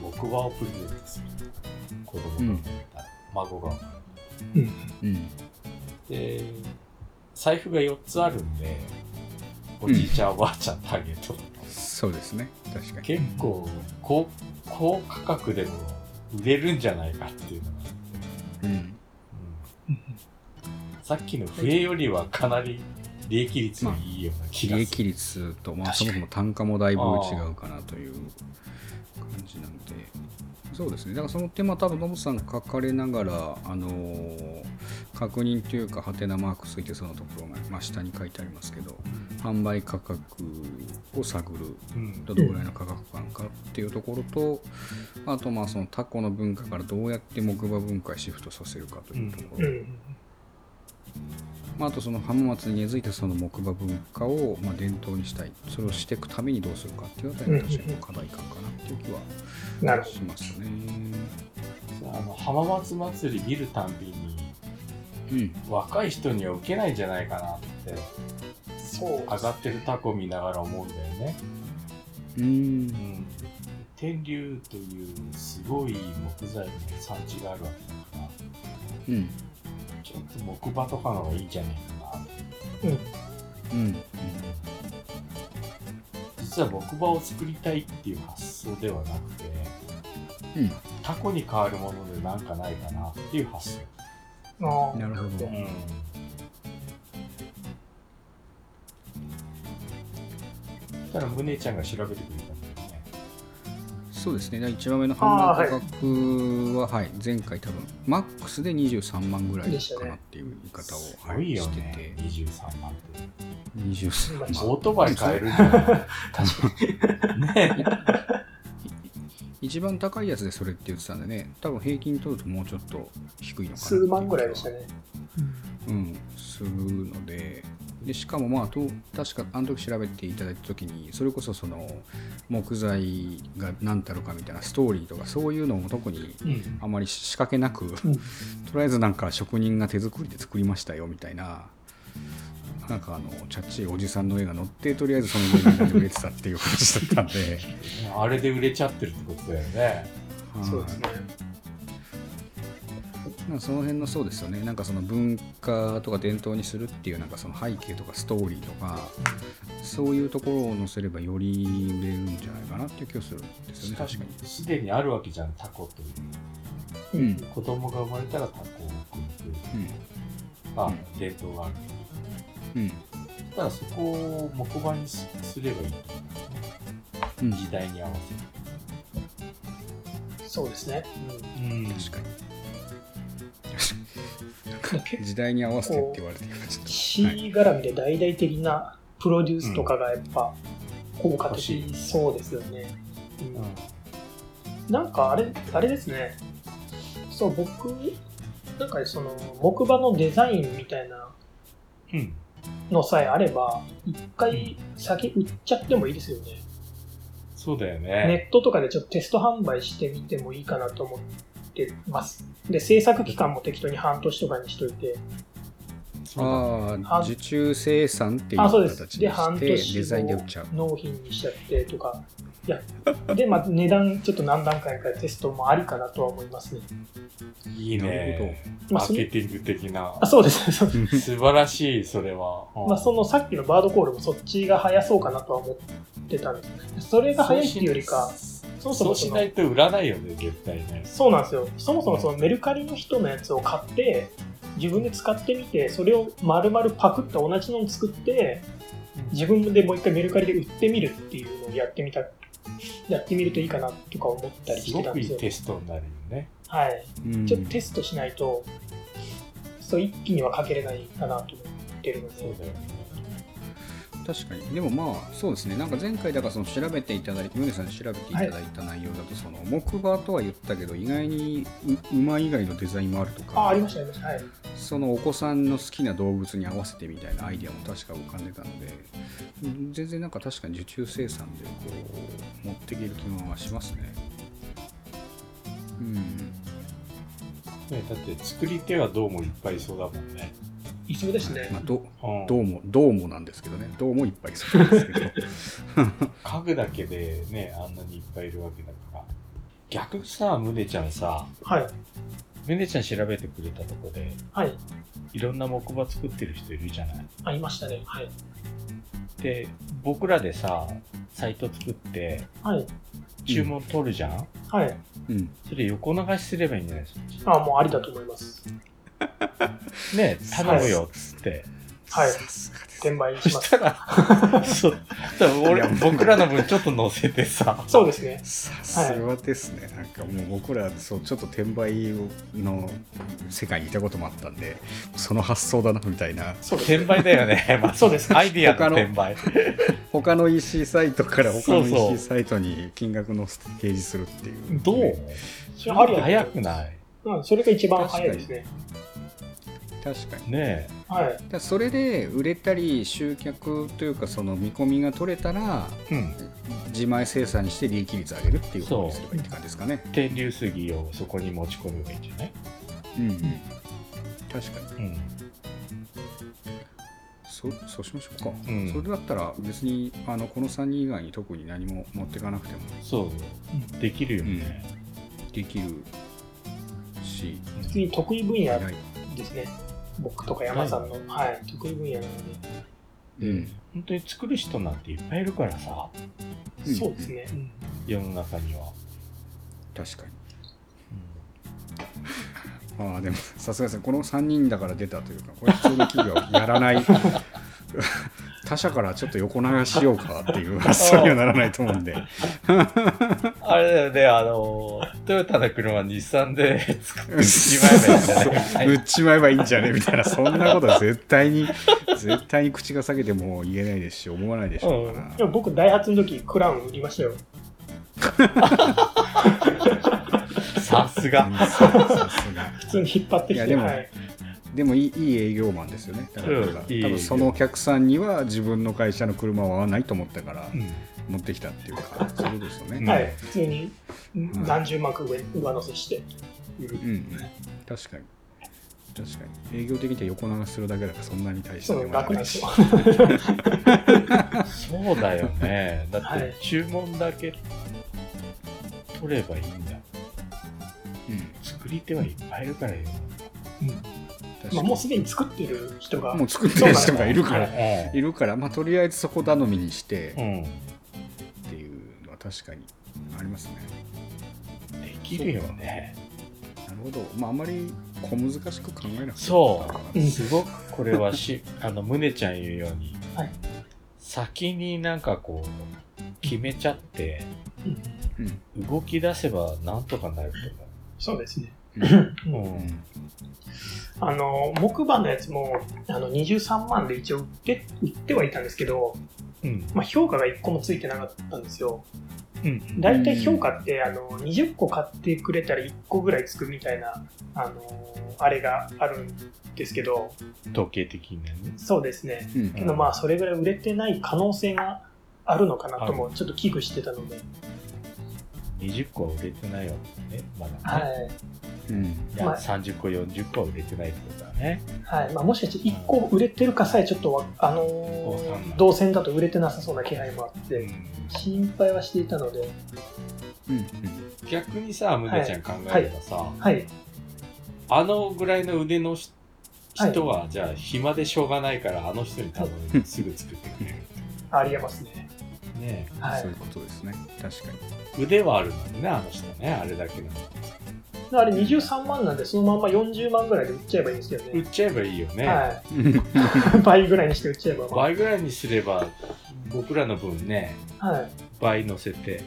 木馬をプレゼントする子供が生まれたら、孫がうん。うん。で財布が4つあるんでおじいちゃん、おばあちゃんターゲットそうですね。確かに。結構高高価格でも売れるんじゃないかっていうのが、うん、うん、さっきの笛よりはかなり利益率がいいような気がする、まあ、利益率と、まあ、そもそも単価もだいぶ違うかなという。感じなので。そうですね。だからその点は多分ノブさん書かれながら、あのー確認というかハテナマークついてそのところが、まあ、下に書いてありますけど販売価格を探るうん。どのぐらいの価格感かっていうところと、あとまあそのタコの文化からどうやって木馬文化へシフトさせるかというところ、うんまあ、あとその浜松に根付いたその木馬文化をまあ伝統にしたいそれをしていくためにどうするかっていうあたりが確かに課題感かなっていう気はしますね。あの浜松祭り見るたんびにうん、若い人には受けないんじゃないかなってどそう上がってるタコ見ながら思うんだよね。ううんん、天竜というすごい木材の産地があるわけだからうんちょっと木馬とかの方がいいんじゃないかなうん。うん。実は木馬を作りたいっていう発想ではなくてうん。タコに変わるものでなんかないかなっていう発想、あー。なるほど。うん、たら宗ちゃんが調べてくそうですね。1番目の販売価格は、はい。前回多分マックスで23万ぐらいかなっていう言い方を、すはいしてねて23万って。23万。オートバイ買えるんじゃない 確かに。ね 一番高いやつでそれって言ってたんでね。多分平均取るともうちょっと低いのかな数万ぐらいでしたね。うん。するのででしかもまあと確かあの時調べていただいた時にそれこそその木材が何たるかみたいなストーリーとかそういうのも特にうん。あまり仕掛けなく、うん。とりあえずなんか職人が手作りで作りましたよみたいななんかあのチャッチいおじさんの絵が載ってとりあえずそのぐらいで売れてたっていう感じだったんで。あれで売れちゃってるってことだよね。そうですね。なんかその辺のそうですよね。なんかその文化とか伝統にするっていうなんかその背景とかストーリーとかそういうところを載せればより売れるんじゃないかなっていう気がするんですよね。確かに。すでにあるわけじゃんタコという。うん。子供が生まれたらタコを送るというあ、うん。伝統がある。うん。だからそこを木馬にすすればいい。とうん。時代に合わそうですね。せて、うん、確かに 時代に合わせてって言われて今ちょっと、構はい。C 絡みで大々的なプロデュースとかがやっぱ効果的そうですよね。うん。うん。なんかあれ、あれですね。そう、僕、なんかその木馬のデザインみたいなうん、のさえあれば、一回先売っちゃってもいいですよね。そうだよネねットとかでちょっとテスト販売してみてもいいかなと思ってます。で、制作期間も適当に半年とかにしといて、ああ受注生産っていうあ、そうです。形で、にして半年デザインで売っちゃう。納品にしちゃってとか、いや、で、まあ、値段ちょっと何段階かテストもありかなとは思いますね。いいなるねマーケティング的なあそうです、そうです。素晴らしいそれは、うんまあ、そのさっきのバードコールもそっちが早そうかなとは思ってたんですそれが早いっていうよりか、そもそもそのしないと売らないよね絶対ねそうなんですよ。そもそもそのメルカリの人のやつを買って、自分で使ってみて、それを丸々パクった同じのを作って、自分でもう一回メルカリで売ってみるっていうのをやってみた、やってみるといいかなとか思ったりすごしてたんですよ。くいいテストになるよねはい。うんちょっとテストしないと、そう一気にはかけれないかなと思ってるので。そうだよね確かに。でもまあそうですね。なんか前回だからその調べていただいて宗さんに調べていただいた内容だと、その木馬とは言ったけど意外にう馬以外のデザインもあるとかあ、ありました、ありました。はい。そのお子さんの好きな動物に合わせてみたいなアイデアも確か浮かんでたのでうん全然なんか確かに受注生産でこう持っていける気はしますね。うん。ねだって作り手はどうもいっぱいいそうだもんね、いそうですね。まあ、どうんどうもどうもなんですけどねどうもいっぱいそうなんですけど 家具だけでねあんなにいっぱいいるわけだから逆にさ宗ちゃんさはい。宗ちゃん調べてくれたとこではい。いろんな木馬作ってる人いるじゃないあ、いましたね。はい。で僕らでさサイト作ってはい。注文取るじゃん、はい。うんそれ横流しすればいいんじゃないですか？あ、もうありだと思います。ね、頼むよっつって。はい。さすがです。転売そします。したら、そう、多分俺僕らの分ちょっと乗せてさ、そうですね。さすがですね、なんかもう僕らそうちょっと転売の世界にいたこともあったんでその発想だなみたいな。そう転売だよね。まあ、そうです。アイディアの他の転売。他の EC サイトから他の EC サイトに金額の掲示するっていう。どう？それ早く。ない？うん、それが一番早いですね確かに。ねはい。だからそれで売れたり集客というかその見込みが取れたらえ。うん。自前生産にして利益率上げるっていうことにすればいいって感じですかね。天竜杉をそこに持ち込めばいいんじゃないうん、うん、確かに。うん。そそうしましょうか、うん。それだったら別にあのこの3人以外に特に何も持っていかなくても。そう。できるよね。できるし。普通に得意分野ですね僕とか山さんの、はい、得意分野なので、うん。本当に作る人なんていっぱいいるからさ、うん。そうですね、うん。世の中には。確かに。ああでもさすがですねこの3人だから出たというかこれ普通の企業はやらない。他社からちょっと横流ししようかっていう発想にはならないと思うんで。あれだよね、あの、トヨタの車、日産で 作ってしまえばいいんじゃない？みたいな売っちまえばいいんじゃね？みたいな そんなことは絶対に絶対に口が裂けても言えないですし思わないでしょうから、でも僕ダイハツの時クラウン売りましたよ。さすが。さすが。普通に引っ張ってきていやでもはい、でもいいいい営業マンですよね。だから、うん多分そのお客さんには自分の会社の車は合わないと思ったから。うん持ってきたっていうかそういうことですよね、うん。はい、普通にん。何十万か上上乗せして。うん。うん、確かに。確かに。営業的には横流しするだけだからそんなに大したそう手間楽なんですよ そうだよね。だっはい。て注文だけ取ればいいんだ。うん。作り手はいっぱいいるからよ。うん。確かまあ、にもうすでに作ってる人が。もう作ってる人がいるから。そうういるから。まあとりあえずそこ頼みにして。うん。確かに。ありますね。できるよね。なるほど。まああんまり小難しく考えなくてもそう。うんすごくこれはし、あの、むねちゃん言うように、はい。先になんかこう、決めちゃって、うん。うん動き出せばなんとかなるとそうですね、うう。ん。あの木馬のやつもあの23万で一応売って売ってはいたんですけど、うん。まあ、評価が1個もついてなかったんですようん。大体評価ってあの20個買ってくれたら1個ぐらいつくみたいなあのあれがあるんですけど統計的にね。そうですねうんけどまあそれぐらい売れてない可能性があるのかなともちょっと危惧してたので、20個は売れてないわけね。まだはね。いうんいや、まあ30個、40個は売れてないってことだね。はい。まあ、もしかして1個売れてるかさえちょっとわ、あのーわかんない。同線だと売れてなさそうな気配もあって、うん。心配はしていたので、うんうん。逆にさ、むねちゃん考えればさ、はい、あのぐらいの腕の人は、じゃあ暇でしょうがないから、あの人に頼むにすぐ作ってくれる。ありえますね。ねはい。そういう、ことですね。確かに。え腕はあるのにね、あの人ね、あれだけの。あれ23万なんで、そのまんま40万ぐらいで売っちゃえばいいんですけどね。売っちゃえばいいよね。はい、倍ぐらいにして売っちゃえば、ま倍ぐらいにすれば、僕らの分ね、あはい、倍乗せて。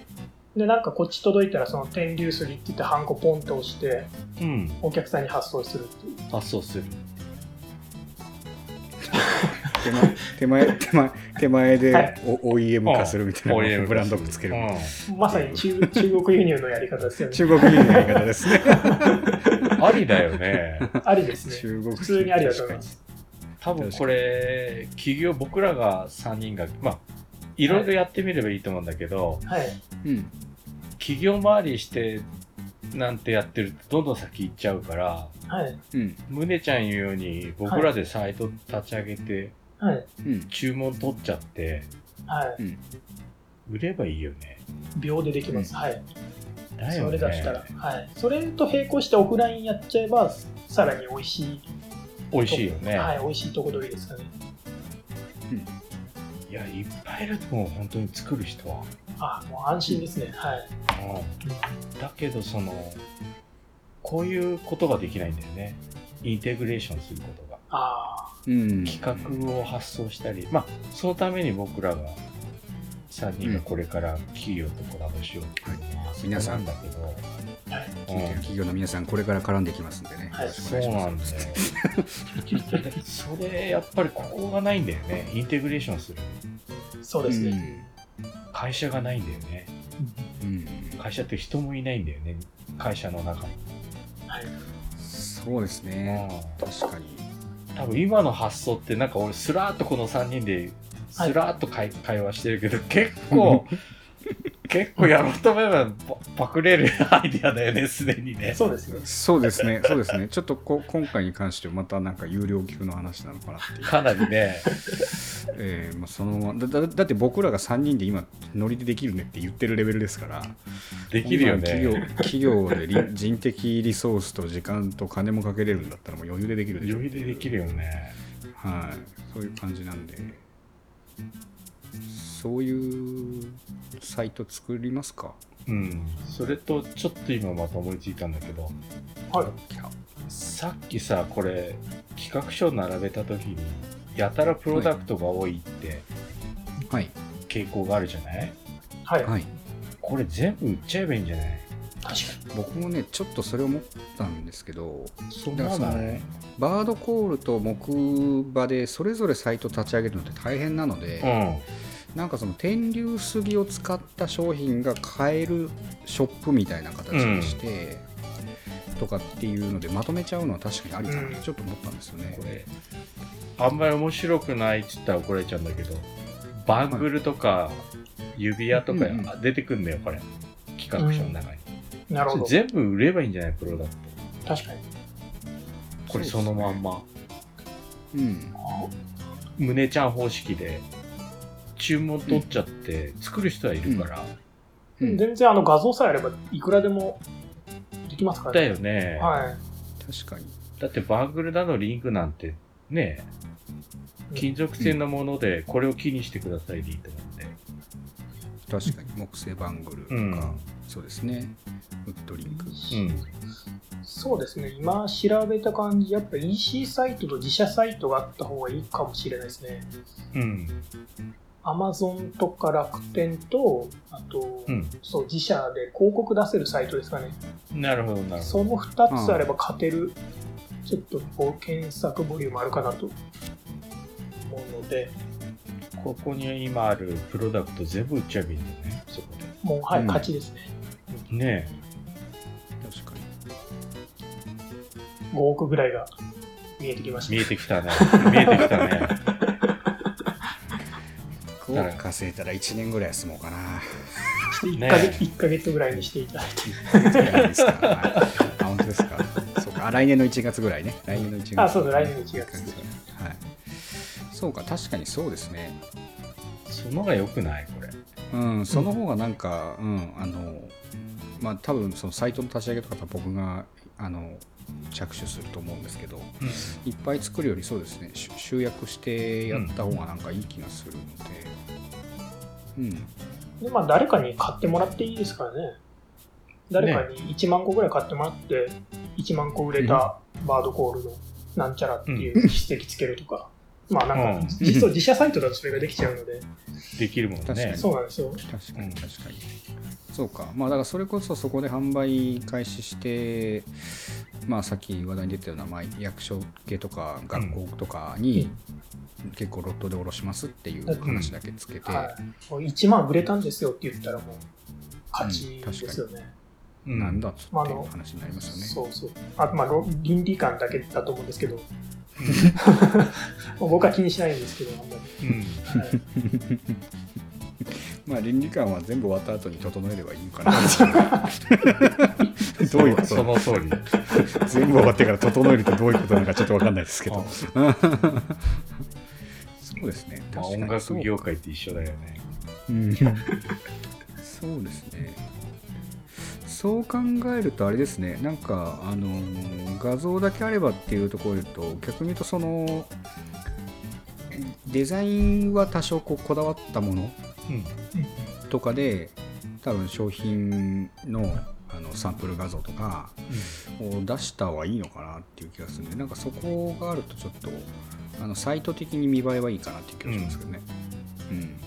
で、なんかこっち届いたら、その天竜すりって言って、ハンコポンと押して、うん、お客さんに発送するっていう。発送する。手前手前手前手前ではいお OEM 化するみたいな、ブランドつける、うんまさに中中国輸入のやり方ですよね。中国人のやり方ですね ありだよね。ありですね。中国普通にありだと思います。多分これ、企業、僕らが3人が、まあ、いろいろやってみればいいと思うんだけど、はい。うん企業回りして、なんてやってるとどんどん先行っちゃうから、はい。うんむねちゃん言うように僕らでサイト立ち上げて、はい。うん注文取っちゃってはい。売ればいいよね。秒でできます。はい。だよね。それ出したら。はい。それと並行してオフラインやっちゃえば、さらに美味しい。美味しいよね。はい。美味しいとこ取りですかね。いや、いっぱいいると思う、本当に作る人は。あもう安心ですね。はい。うんだけど、その、こういうことができないんだよね。インテグレーションすることが。あうん、企画を発想したり、まあ、そのために僕らが3人がこれから企業とコラボしようっていうのは、そこ皆さんだけど、あ、はい。企業の皆さんこれから絡んできますんでね、はいそうなんだよ。それ、やっぱりここがないんだよね。インテグレーションする。そうですね。会社がないんだよね。うんうん会社って人もいないんだよね。会社の中に。はい。そうですね確かに多分今の発想ってなんか俺スラーっとこの3人でスラーっと会,、会話してるけど結構 結構やろうと思えばパパクれるアイディアだよねすでにね。そうですね。そうですね。そうですね。ちょっとこ今回に関してはまたなんか有料級の話なのかなっていう。かなりね。えーまあ、そのままだだだって僕らが3人で今ノリでできるねって言ってるレベルですから。できるよ企業ね企業でり人的リソースと時間と金もかけれるんだったらもう余裕でできるでしょ。余裕でできるよね。はい。そういう感じなんで。そういうサイト作りますか？うん。それとちょっと今また思いついたんだけどはい。さっきさこれ企画書を並べた時にやたらプロダクトが多いってはい。傾向があるじゃない？はい。はい。これ全部売っちゃえばいいんじゃない？確か僕もねちょっとそれ思ったんですけどそだからそのバードコールと木馬でそれぞれサイト立ち上げるのって大変なので、うんなんかその天竜杉を使った商品が買えるショップみたいな形にして、とかっていうのでまとめちゃうのは確かにありかなちょっと思ったんですよね。こ。れ。あんまり面白くないっつったら怒られちゃうんだけどバングルとか指輪とかうんう出てくんだよこれ。企画書の中に、に。なるほど。全部売ればいいんじゃないプロダクト確かに。これそのまんま、うん、胸ちゃん方式で注文取っちゃって作る人はいるから、うん全然あの画像さえあればいくらでもできますからだね。よね、はい。確かに。だってバングルだのリングなんてね金属製のものでこれを木にしてくださいでいいと思って、確かに木製バングルとか、うんそうですね。ウッドリング。うんそうですね。今調べた感じ、やっぱ EC サイトと自社サイトがあった方がいいかもしれないですね。うんアマゾンとか楽天と、あと、うんそう、自社で広告出せるサイトですかね。なるほどなるほどその2つあれば勝てる、ちょっとこう検索ボリュームあるかなと思うので、ここに今あるプロダクト全部売っちゃえばいいんだよねそこもう、はい、うん勝ちですね。でね確かに。5億ぐらいが見えてきました。見えてきたね見えてきたねこう稼いだら1年ぐらい休もうかな。1ヶ月、一ヶ月ぐらいにしていただいて。いいですか。はいあ、本当ですか。そうか。あ来年の1月ぐらいね。来年の1月。あそうです来年の1月はい。そうか、確かにそうですね。そのが良くない？これうん、その方がなんか、うん、あの、まあ、多分そのサイトの立ち上げとかは僕が、あの、着手すると思うんですけど、いっぱい作るよりそうですね、し集約してやった方がなんかいい気がするので、うん、でまあ、誰かに買ってもらっていいですからね。誰かに1万個ぐらい買ってもらって、1万個売れたバードコールのなんちゃらっていう筆跡つけるとか。まあなんうんか、実は自社サイトだとそれができちゃうので、できるもんね確かにそうなんですよ。確かうんに確かに。そうか、まあだからそれこそそこで販売開始して、まあさっき話題に出たような、まあ、役所系とか学校とかに結構ロットで卸しますっていう話だけつけて、はい、もう1万売れたんですよって言ったらもう勝ちですよね。うんなんだっつってまああの話になりますよね。そうそう。あとまあろ倫理観だけだと思うんですけど、僕は気にしないんですけど、あんまり。うんはいまあ倫理観は全部終わった後に整えればいいのかな。どういうこと？その通り全部終わってから整えるとどういうことなのかちょっとわかんないですけど。そう ですね。まあ、確かに音楽業界って一緒だよねうんそうですね。そう考えるとあれですね、なんか、あの画像だけあればっていうところで言うと、逆に言うと、その、デザインは多少こうこだわったものうん。とかで、多分商品のああのサンプル画像とかを出した方がいいのかなっていう気がするんでなんかそこがあるとちょっとあのサイト的に見栄えはいいかなっていう気がしますけどね。うん。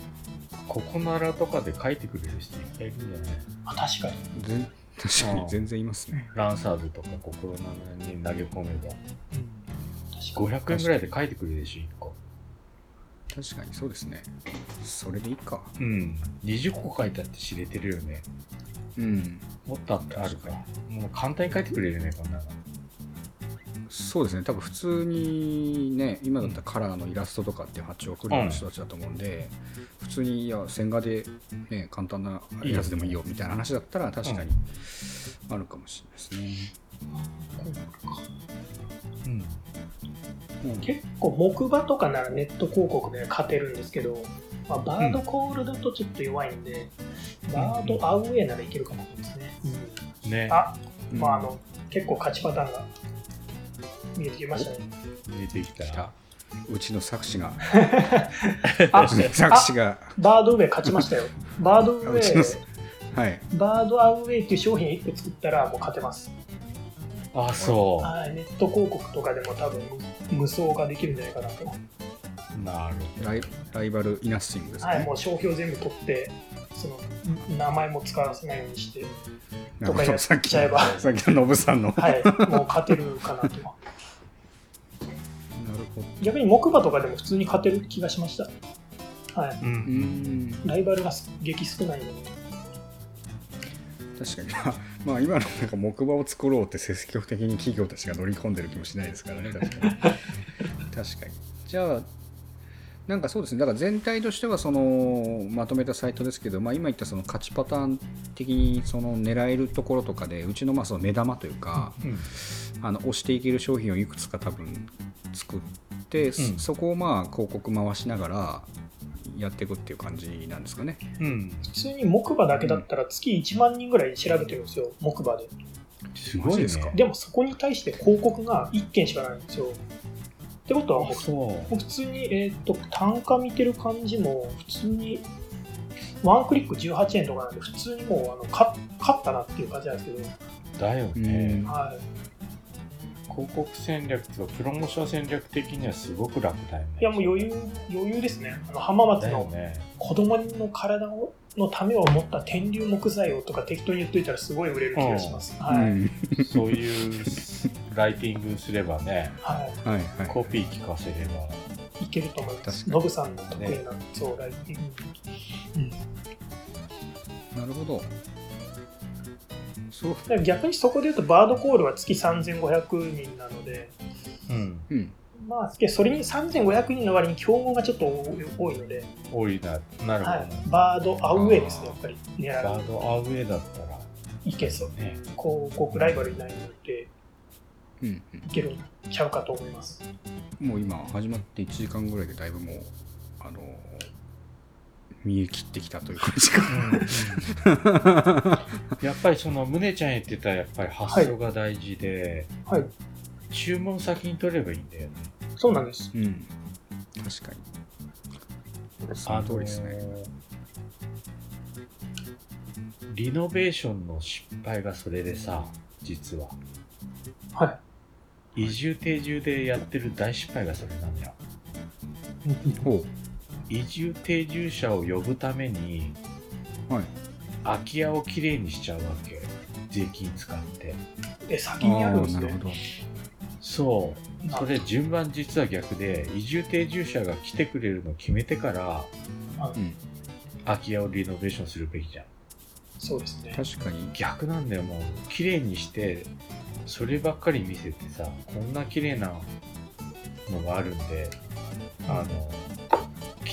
ここならとかで書いてくれる人いっぱいいるんじゃない？あ確かに。全確かに全然いますね。ランサーズとか心のに投げ込めば確かに。500円ぐらいで書いてくれるでしょ1個確かにそうですね。それでいいか。うん20個書いてあって知れてるよねうん。もっとあるかもう簡単に書いてくれるねこんなのそうですね。多分普通にね、今だったらカラーのイラストとかって発注を送るような人たちだと思うんで、普通にいや線画で、ね、簡単なやつでもいいよみたいな話だったら確かにあるかもしれないですね。うん。うん。結構木馬とかならネット広告で勝てるんですけど、まあ、バードコールだとちょっと弱いんで、バードアウェイならいけるかもですね。ね。あ、うん。まああの結構勝ちパターンが見えてきましたね。見えてきたうちの作詞が、作詞が、バードウェイ勝ちましたよ。バードウェイ、はい。バードアウェイっていう商品1個作ったらもう勝てます。あそうはい、ネット広告とかでも多分無双ができるんじゃないかなと。なるライライバルイナッシングですね。はい、もう商標全部取って、その名前も使わせないようにして、とかやっさっきちゃえばさっきのノブさんの。はい、もう勝てるかなと。逆に木馬とかでも普通に勝てる気がしました。はい、ううん。ん。ライバルがす激少ないので。確かに。まあ、まあ今のなんか木馬を作ろうって積極的に企業たちが乗り込んでる気もしないですからね。確かに。確かに。じゃあなんかそうですね。だから全体としてはそのまとめたサイトですけど、まあ、今言ったその勝ちパターン的にその狙えるところとかでうちのまあその目玉というか、うん。あの押していける商品をいくつか多分作って、そうん。そこをまあ広告回しながらやっていくっていう感じなんですかね。うん。普通に木馬だけだったら月1万人ぐらい調べてるんですよ、木馬で。すごいですか？でもそこに対して広告が1件しかないんですよ。ってことは普通に、えー、と単価見てる感じも普通にワンクリック18円とかなんで普通にもうあのか勝ったなっていう感じなんですけど、だようねん。はい、広告戦略とかプロモーション戦略的にはすごく楽だよね。いやもう余裕余裕ですね。あの浜松の子供の体をのためを持った天竜木材をとか適当に言っといたらすごい売れる気がします、はい。うんそういうライティングすればねははいはい。コピー聞かせれば。い、いけると思います。ノブさんの得意な、そうライティング、うん。なるほど。そう。だから逆にそこで言うとバードコールは月3500人なのでうん。うん。まあ、それに3500人の割に競合がちょっと多いので、多いな。なるほど、はい、バードアウェイですね、やっぱり。狙うバードアウェイだったら。いけそう。ね。広告ライバルいないので、うん。いけるんちゃうかと思います。うん、もう今始まって1時間ぐらいでだいぶもう見え切ってきたという感じか。やっぱりその宗ちゃん言ってたやっぱり発想が大事で、はい、注文先に取ればいいんだよねそうなんです。うん。確かに。その通りですね。リノベーションの失敗がそれでさ実ははい。移住定住でやってる大失敗がそれなんだよほ移住定住者を呼ぶためにう。はい。空き家をきれいにしちゃうわけ税金使ってえ、先にあるんですね。あーなるほど。そうそれ順番実は逆で移住定住者が来てくれるのを決めてからはいうん。空き家をリノベーションするべきじゃんそうですね。確かに。逆なんだよもう綺麗にしてそればっかり見せてさこんな綺麗なのがあるんであの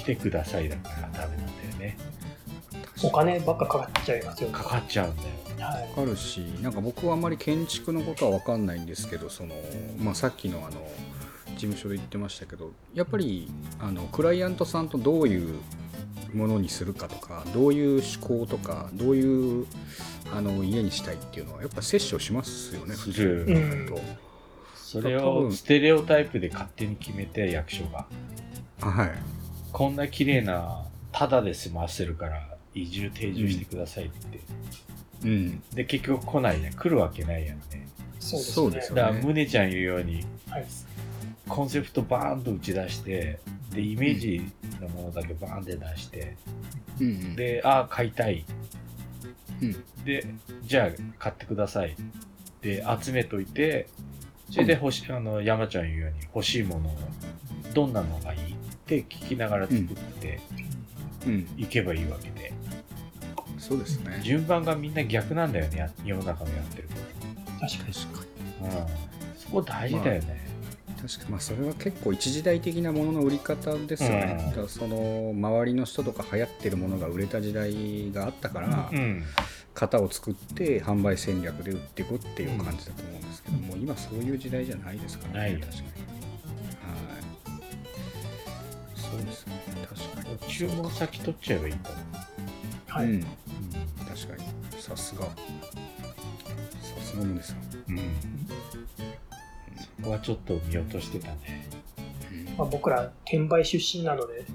来てくださいだからダメなんだよね。お金ばっかかかっちゃいますよ。ね。かかっちゃうんだよ。はい。わかるしなんか僕はあんまり建築のことは分かんないんですけどその、まあ、さっきのあの事務所で言ってましたけどやっぱりあのクライアントさんとどういうものにするかとかどういう思考とかどういうあの家にしたいっていうのはやっぱ摂取しますよね普通うん。それをステレオタイプで勝手に決めて役所が。あはいこんな綺麗なタダで済ませるから移住定住してくださいってうんで、結局来ないやん。来るわけないやんね。そうですね。そうですよだから、ムネちゃん言うように、はい。コンセプトバーンと打ち出して、で、イメージのものだけバーンって出して、うんうんで、ああ、買いたい。うんで、じゃあ買ってください。で、集めといて、それで欲し、あの、山ちゃん言うように欲しいものを、どんなのがいい？って聞きながら作ってうん。いけばいいわけで、そうですね。順番がみんな逆なんだよね、や世の中のやってるこ確かに。確かにと。うん。そこ大事だよね。確かに。まあそれは結構一時代的なものの売り方ですよね、うん。だからその周りの人とか流行ってるものが売れた時代があったから、うん。型を作って販売戦略で売っていくっていう感じだと思うんですけども、今そういう時代じゃないですからないよ確かに。はいそうですね。確かに。注文先取っちゃえばいいかはい。うん、確かに。さすが。さすが宗さん、ら。うん。そこはちょっと見落としてたね。まあ、僕ら転売出身なので、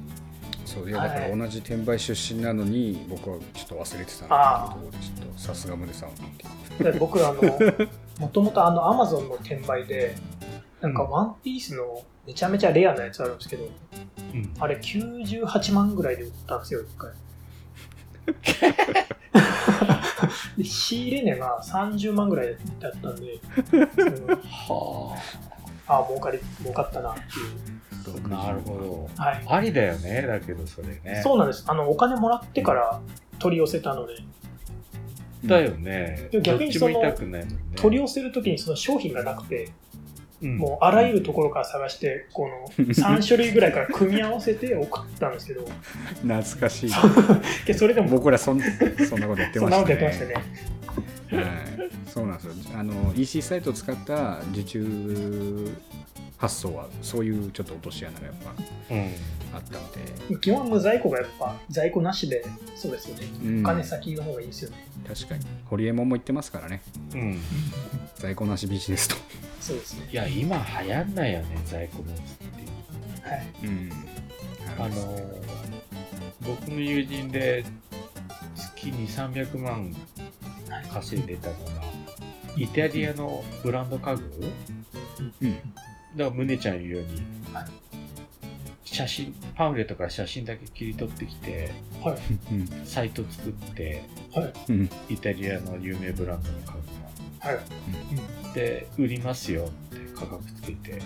そういやだから同じ転売出身なのに僕はちょっと忘れてた。んであ。ーところでちょっとさすが宗さん僕あの、もともとあのアマゾンの転売で、なんかワンピースのめちゃめちゃレアなやつあるんですけど、うん。あれ98万ぐらいで売ったんですよ、一回。で仕入れ値が30万ぐらいだったんで、うんはああ、儲かり、儲かったなっていう。あ。なるほど。はい。ありだよね、だけどそれね。そうなんです。あの、お金もらってから取り寄せたので、だよね。逆にそのね。取り寄せるときにその商品がなくて、うん。もうあらゆるところから探して、この 3種類ぐらいから組み合わせて送ったんですけど、懐かしい。でそれでも、僕らそんそんなことやってましたねそうなんですよあの EC サイトを使った受注発送はそういうちょっと落とし穴がやっぱうん。あったんで、基本は無在庫がやっぱ在庫なしで、そうですよね。うんお金先の方がいいですよね。確かにホリエモンも言ってますからねうん。在庫なしビジネスと、そうですね。いや、今流行んないよね、在庫持つっていう。はい。うん、あのー僕の友人で月に300万稼いでたのが、イタリアのブランド家具？うん。だから、胸ちゃん言うように、写真、パンフレットから写真だけ切り取ってきて、はい。うんサイト作って、はい。うん。イタリアの有名ブランドの家はい。具が。で、売りますよって価格つけて、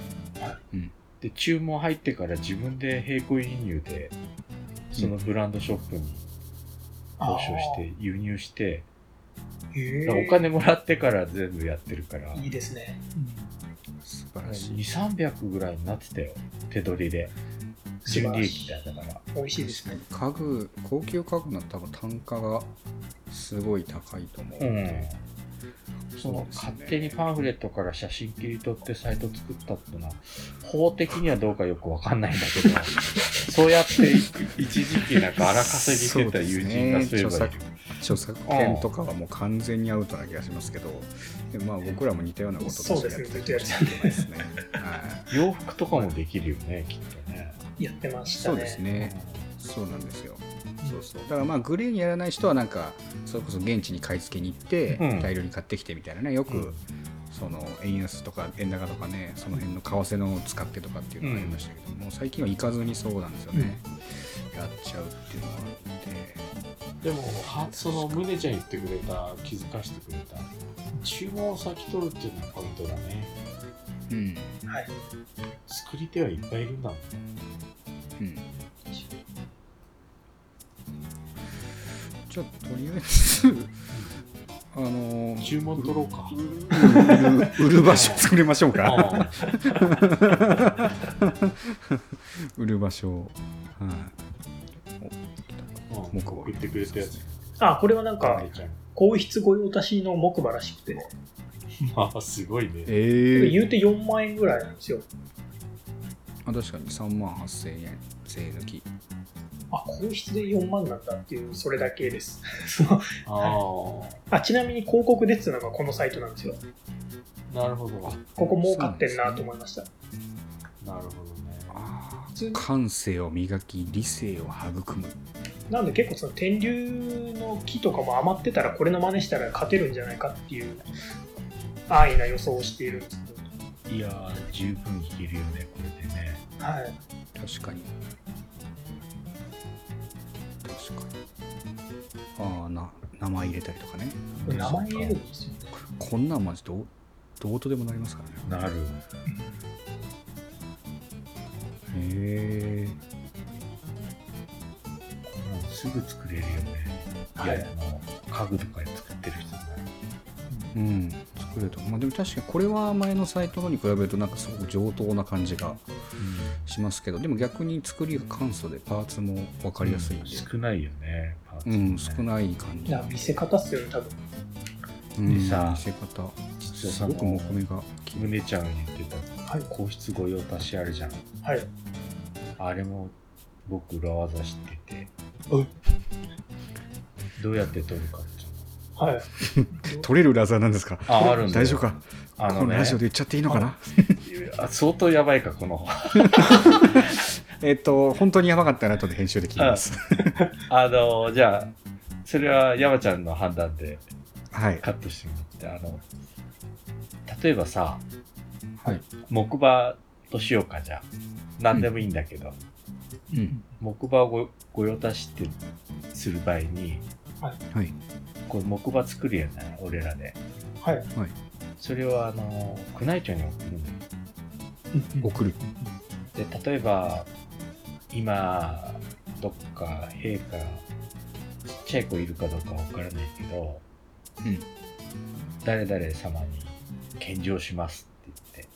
うん。で、注文入ってから自分で並行輸入で、そのブランドショップに交渉して、輸入して、お金もらってから全部やってるから、いいですね。素晴らしい2、300ぐらいになってたよ、手取りで。純利益だだから。美味しいですね。家具高級家具の多分単価がすごい高いと思ううん。そのね勝手にパンフレットから写真切り取ってサイト作ったってのは、法的にはどうかよくわかんないんだけど、そうやって一時期なんか荒稼ぎしてた友人がそういえばいる。著作権とかはもう完全にアウトな気がしますけど、でもまあ僕らも似たようなことそうですねやってるかもしれないですね。は洋服とかもできるよね、きっとね。やってまい、したね。そうですね。そうなんですよ。そうそう。だからまあグレーにやらない人はなんかそれこそ現地に買い付けに行ってうん大量に買ってきてみたいなね。よく、うんその円安とか円高とかね、その辺の為替のを使ってとかっていうのがありましたけども、最近は行かずにそうなんですよね。やっちゃうっていうのがあって。でも、はその、ムネちゃん言ってくれた、気づかせてくれた、注文を先取るっていうのがポイントだね。うん。はい。作り手はいっぱいいるんだもんね。うん。じゃあとりあえずあの注文取ろうか。売る売る場所作りましょうかあ 売る場所をはいあ木馬言ってくれたやつ。あ、これはなんか。皇室御用達の木馬らしくて、まあ、すごいね。え言うて4万円ぐらいなんですよ。あ確かに3万8000円税抜きあ、皇室で4万なんだっていう、それだけです。あ あちなみに広告出てたのがこのサイトなんですよ。あ、なるほど。ここ儲かってんなと思いました。なるほどね。感性を磨き理性を育むなんで結構その天竜の木とかも余ってたらこれの真似したら勝てるんじゃないかっていう安易な予想をしている。んですいやー、十分いけるよね、これでね。けど、はい、確かに。確かに。ああな名前入れたりとかね。名前入れるんですよね。こんなんマジどうどうとでもなりますからね。なる。へえすぐ作れるよね。いや、はいあの、家具とかで作ってる人ね。うん作れるとまあでも確かにこれは前のサイトのに比べるとなんかすごく上等な感じがしますけどでも逆に作りが簡素でパーツも分かりやすいんで少ないよね、パーツもねうん、少ない感じいや見せ方っすよね、多分。うんでさ見せ方実はすごく木目がキムネちゃんが言ってたはい。皇室御用達あるじゃん。はい。あれも僕裏技知ってて。うん、どうやって撮るかっはい。取れるラザーなんですか？のあ、あるんだよ大丈夫か？あのね。このラジオで言っちゃっていいのかな？あ相当やばいか、この。えっと本当にやばかったら後で編集で切ります。あの、じゃあ、それは山ちゃんの判断ではい。カットしてもらって、あの、例えばさ、はい。木馬としようか、じゃあ。何でもいいんだけど、うん木馬をご御用達ってする場合に、はいこう木馬作るやない、俺らで。はい。はいそれをあの、宮内庁に送るのよ。送るで、例えば、今、どっか陛下、ちっちゃい子いるかどうかわからないけど、うん誰々様に献上しますって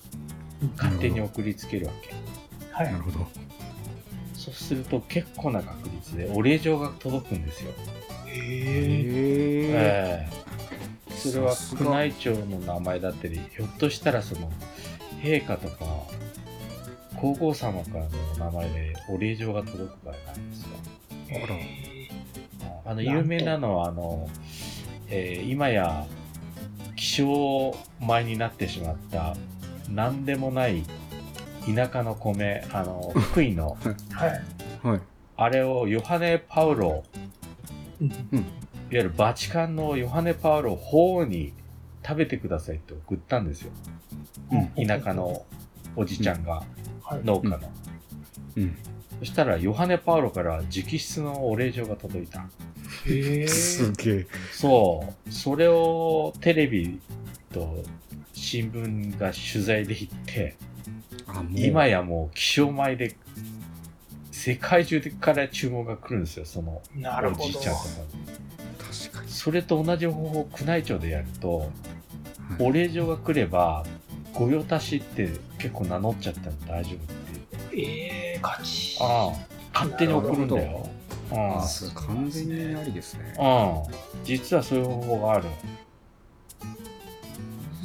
言って、勝手に送りつけるわけ。はいなる。ほどそうすると結構な確率でお礼状が届くんですよ。へえ。へえええそれは宮内庁の名前だったり、ひょっとしたらその、陛下とか、皇后様からの名前でお礼状が届く場合があるんですよ。あらあの、有名なのは、あの、えー今や、希少米になってしまった、なんでもない田舎の米、あの、福井の、はい。はいあれをヨハネ・パウロ、うんいわゆるバチカンのヨハネ・パウロ法王に食べてくださいって送ったんですよ。うん田舎のおじちゃんが、はい。農家の。うんそしたら、ヨハネ・パウロから直筆のお礼状が届いた。へえ。すげえそう。それをテレビと新聞が取材で行って、今やもう希少米で、世界中から注文が来るんですよ、そのおじい。ちゃんとかに。確かにそれと同じ方法を宮内庁でやると、はいお礼状が来れば、御用達って結構名乗っちゃっても大丈夫っていう。ええ、勝ち。ああ、勝手に送るんだよ。うんあす完全にありですねうん。実はそういう方法がある。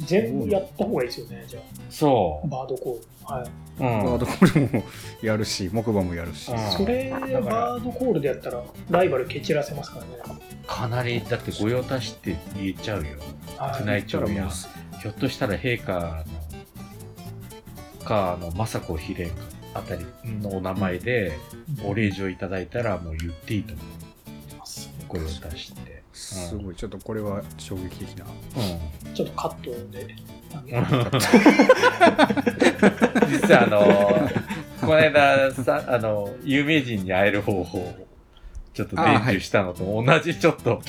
全部やった方がいいですよね、じゃそあ。バードコール。はい。う。うん。バードコールもやるし木馬もやるしうんそれ、バードコールでやったら、ライバル蹴散らせますからね。かなり、だって御用達って言えちゃうよ。はい宮内庁やひょっとしたら陛下の、か、あの、政子妃殿下あたりのお名前で、お礼状いただいたらもう言っていいと思う。御用達って。すごいちょっとこれは衝撃的なうん。ちょっとカットで。実はあの、この間さ、あの、有名人に会える方法を、ちょっと伝授したのと同じちょっと、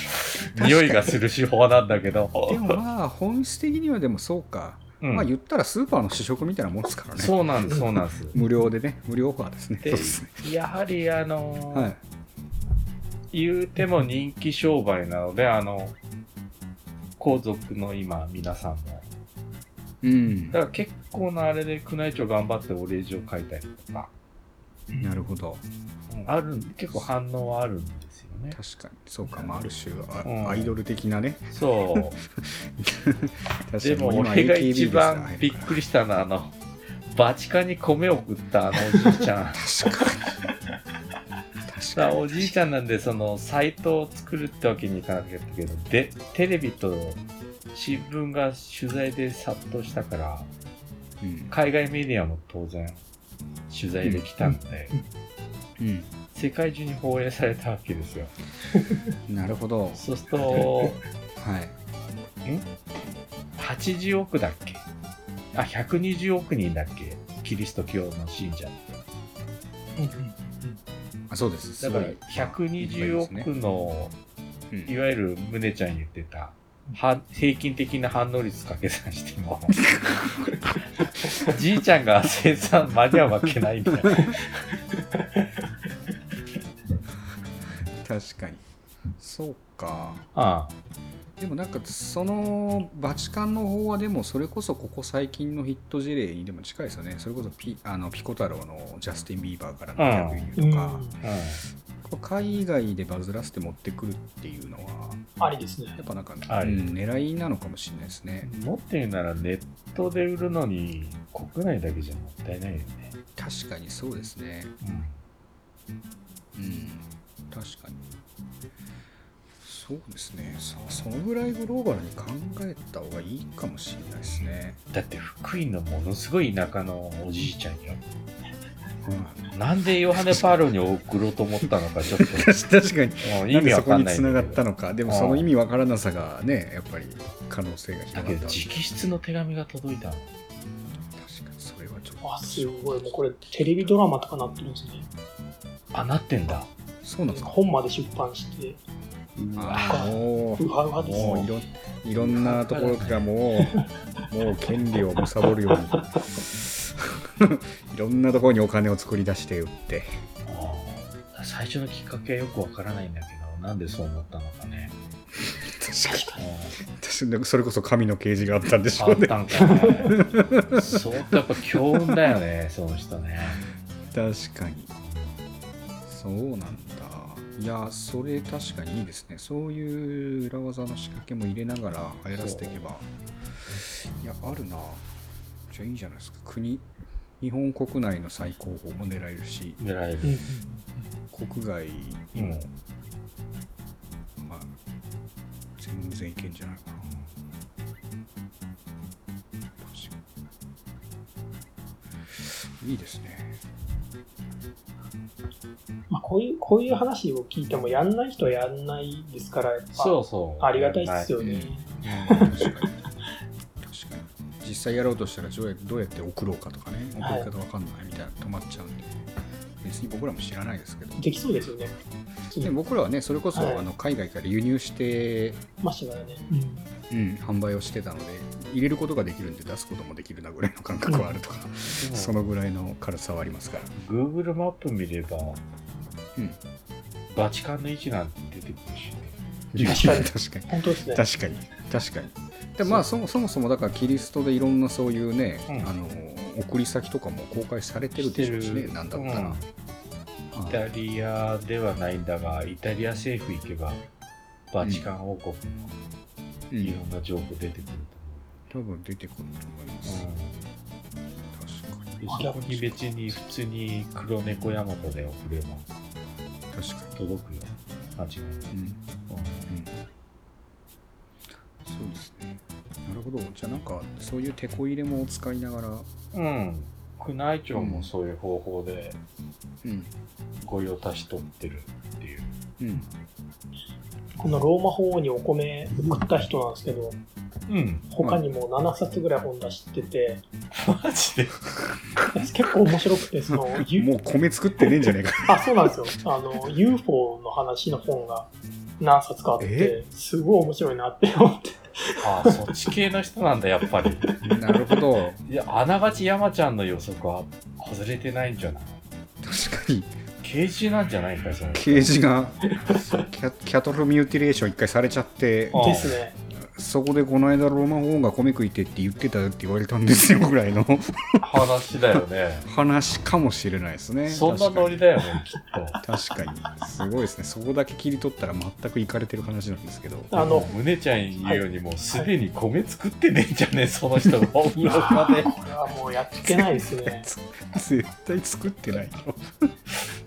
匂いがする手法なんだけど。でもまあ本質的にはでもそうか、うんまあ言ったらスーパーの試食みたいなもんですからねそうなんです、そうなんです。無料でね無料オファーですねでそうですねやはりあの、はい言うても人気商売なので、あの、皇族の今、皆さんも。うん。だから結構なあれで宮内庁頑張ってお礼状書いたりとか、なるほど。うん。ある、結構反応はあるんですよね。確かに。そうか、まあ、ある種あうん。アイドル的なね。そう。確でも今俺が一番びっくりしたのは、あの、バチカンに米を送ったあのおじいちゃん。確かに。確かおじいちゃんなんで、その、サイトを作るってわけにいかなかったけど、で、テレビと新聞が取材で殺到したから、うん。海外メディアも当然取材できたんで、うん。世界中に放映されたわけですよ。なるほど。そうすると、はい。ん ?80 億だっけ？あ、120億人だっけ？キリスト教の信者って。うんうん。あそうです。だからすごい。120億の、うん。いわゆる宗ちゃん言ってた、は平均的な反応率掛け算しても、じいちゃんが生産間に合うわけないみたいな。確かに。そうか。あでもなんかそのバチカンの方はでもそれこそここ最近のヒット事例にでも近いですよね。それこそピあのピコ太郎のジャスティン・ビーバーからの逆輸入とか、うん。海外でバズらせて持ってくるっていうのはありですね。やっぱなんか、うん狙いなのかもしれないですね。持ってるならネットで売るのに国内だけじゃもったいないよね。確かにそうですね。うん。確かにそうですね。そそのぐらいグローバルに考えた方がいいかもしれないですね、だって福井のものすごい田舎のおじいちゃんよ。うん、なんでヨハネ・パーロに送ろうと思ったのかちょっと。確かに。もうなんでそこ意味わかんにつながったのか。でもその意味わからなさがねやっぱり可能性が広がっただけど直筆の手紙が届いたの。確かにそれはちょっと。あすごい。もうこれテレビドラマとかなってるんですね。あ、なってんだ。そうなんですか。本まで出版してもうもういろいろんなところからもうもう権利を貪るように。いろんなところにお金を作り出して売って。最初のきっかけはよくわからないんだけど、なんでそう思ったのかね。確かに。それこそ神の啓示があったんでしあょうね。ったんか。ね。相当やっぱ強運だよね、その人ね。確かに。そうなんだいやそれ確かにいいですね。そういう裏技の仕掛けも入れながら流行らせていけばいやあるな。じゃあいいじゃないですか。国日本国内の最高峰も狙えるし狙える。うんうん国外にも、まあ全然いけんじゃないかな。確かに。いいですねまあ、こういうこういう話を聞いてもやんない人はやんないですからやっぱそうそう。ありがたいっすよね、確かに。確かに。実際やろうとしたらどうやどうやって送ろうかとかね。送はい。り方わかんないみたいな止まっちゃうんで。別に僕らも知らないですけど。できそうですよね。で僕らはねそれこそ、はい。あの海外から輸入して、ましたからね、うん。うん、販売をしてたので入れることができるんで出すこともできるなぐらいの感覚はあるとか、そのぐらいの軽さはありますから、Google マップ見れば、うん、バチカンの位置なんて出てくるしね。確かに。確かに。本当ですね。確かに。確かに。でまあそもそもそもだからキリストでいろんなそういうね、うん。あの送り先とかも公開されてるでしょうしねなんだったら、うん。イタリアではないんだが、イタリア政府行けば、バチカン王国うん。のいろんな情報出てくる多分出てくると思います。確かに。でそこに別に普通に黒猫ヤマトで送れば。確か届くよ。間違いない。に、うん。うん、そうですね。なるほど。じゃあなんかそういうテこ入れも使いながら。うん。宮内庁もそういう方法でうん。御用達取ってるっていう。うん。このローマ法王にお米送った人なんですけどうん。他にも7冊ぐらい本出してて、マジで？結構面白くてそのゆ もう米作ってねえんじゃねえか。あそうなんですよ。あの UFO の話の本が何冊かあってえ？すごい面白いなって思って。ああ、そっち系の人なんだ、やっぱり。なるほど。いや、あながち山ちゃんの予測は外れてないんじゃない？確かに。刑事なんじゃないか、その。刑事がキャキャトルミューティレーション一回されちゃって。あ。ですねそこでこの間ローマ法王が米食いてって言ってたよって言われたんですよぐらいの。話だよね。話かもしれないですね。そんなノリだよね、きっと。確かに。すごいですね。そこだけ切り取ったら全くいかれてる話なんですけど。あの胸ちゃん言うようにもうすでに米作ってねえんじゃねえ、その人。がお風呂場で。これはもうやってないですね。絶対作ってないよ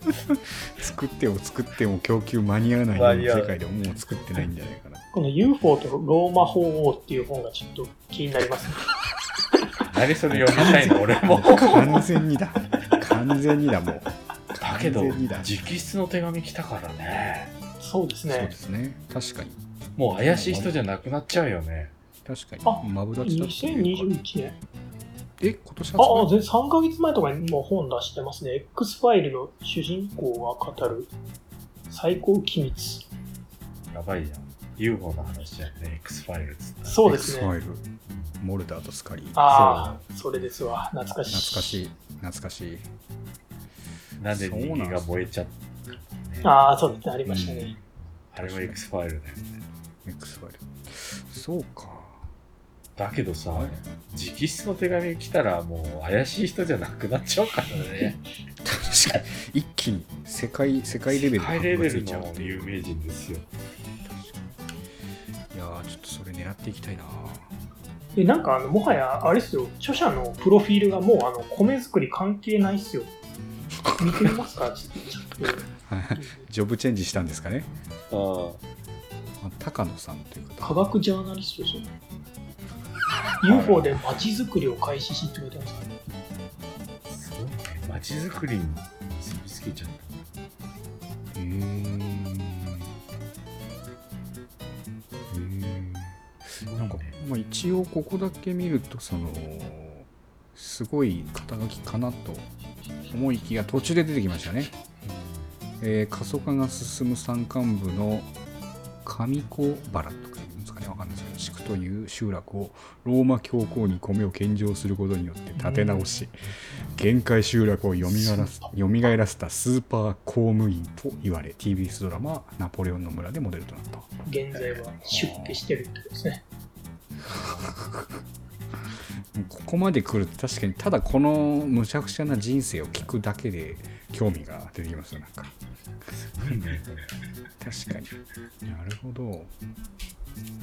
作っても作っても供給間に合わない世界でももう作ってないんじゃないかなこの UFO とローマ法王っていう本がちょっと気になります。ね何それ読みたいの、俺も。完全にだ。完全にだもう。武けど直筆の手紙来たからね。そうですね。そうで。すね。確かに。もう怪しい人じゃなくなっちゃうよね。確かに。あマブダチだっていうか。2021年。え今年ああ、全然3ヶ月前とかにもう本出してますね。X ファイルの主人公が語る最高機密。やばいじゃん UFO の話じゃんね。X ファイルっつったら。そうです X ファね。イル。モルダーとスカリー。ああ、それですわ。懐かしい。懐かしい。懐かしい。なんで人間が燃えちゃっああ、そうですね。ありましたね。あれも X ファイルだよね。X ファイル。そうか。だけどさ直筆の手紙来たらもう怪しい人じゃなくなっちゃうからね。確かに。一気に世界世界レベルハイレベルついちゃうの有名人ですよ。いやーちょっとそれ狙っていきたいなで、なんかあの、もはや、あれっすよ。著者のプロフィールがもう、あの、米作り関係ないっすよ。見てみますか？ちょっと。ジョブチェンジしたんですかねああ高野さんというと方科学ジャーナリストですよ。UFO で街づくりを開始しって書いてますからね。そうね街づくりに結びつけちゃったへえなんか、まあ、一応ここだけ見るとそのすごい肩書きかなと思いきや途中で出てきましたね、えー過疎化が進む山間部の上小原とかいうんですかね。わかんないですけど地区という集落をローマ教皇に米を献上することによって建て直し、限界集落をよみがらす蘇らせたスーパー公務員と言われ TBS ドラマ「ナポレオンの村」でモデルとなった。現在は出家してるってことですね。ここまで来ると確かにただこのむちゃくちゃな人生を聞くだけで興味が出てきますよなんか。すごいね。これ確かに。なるほど。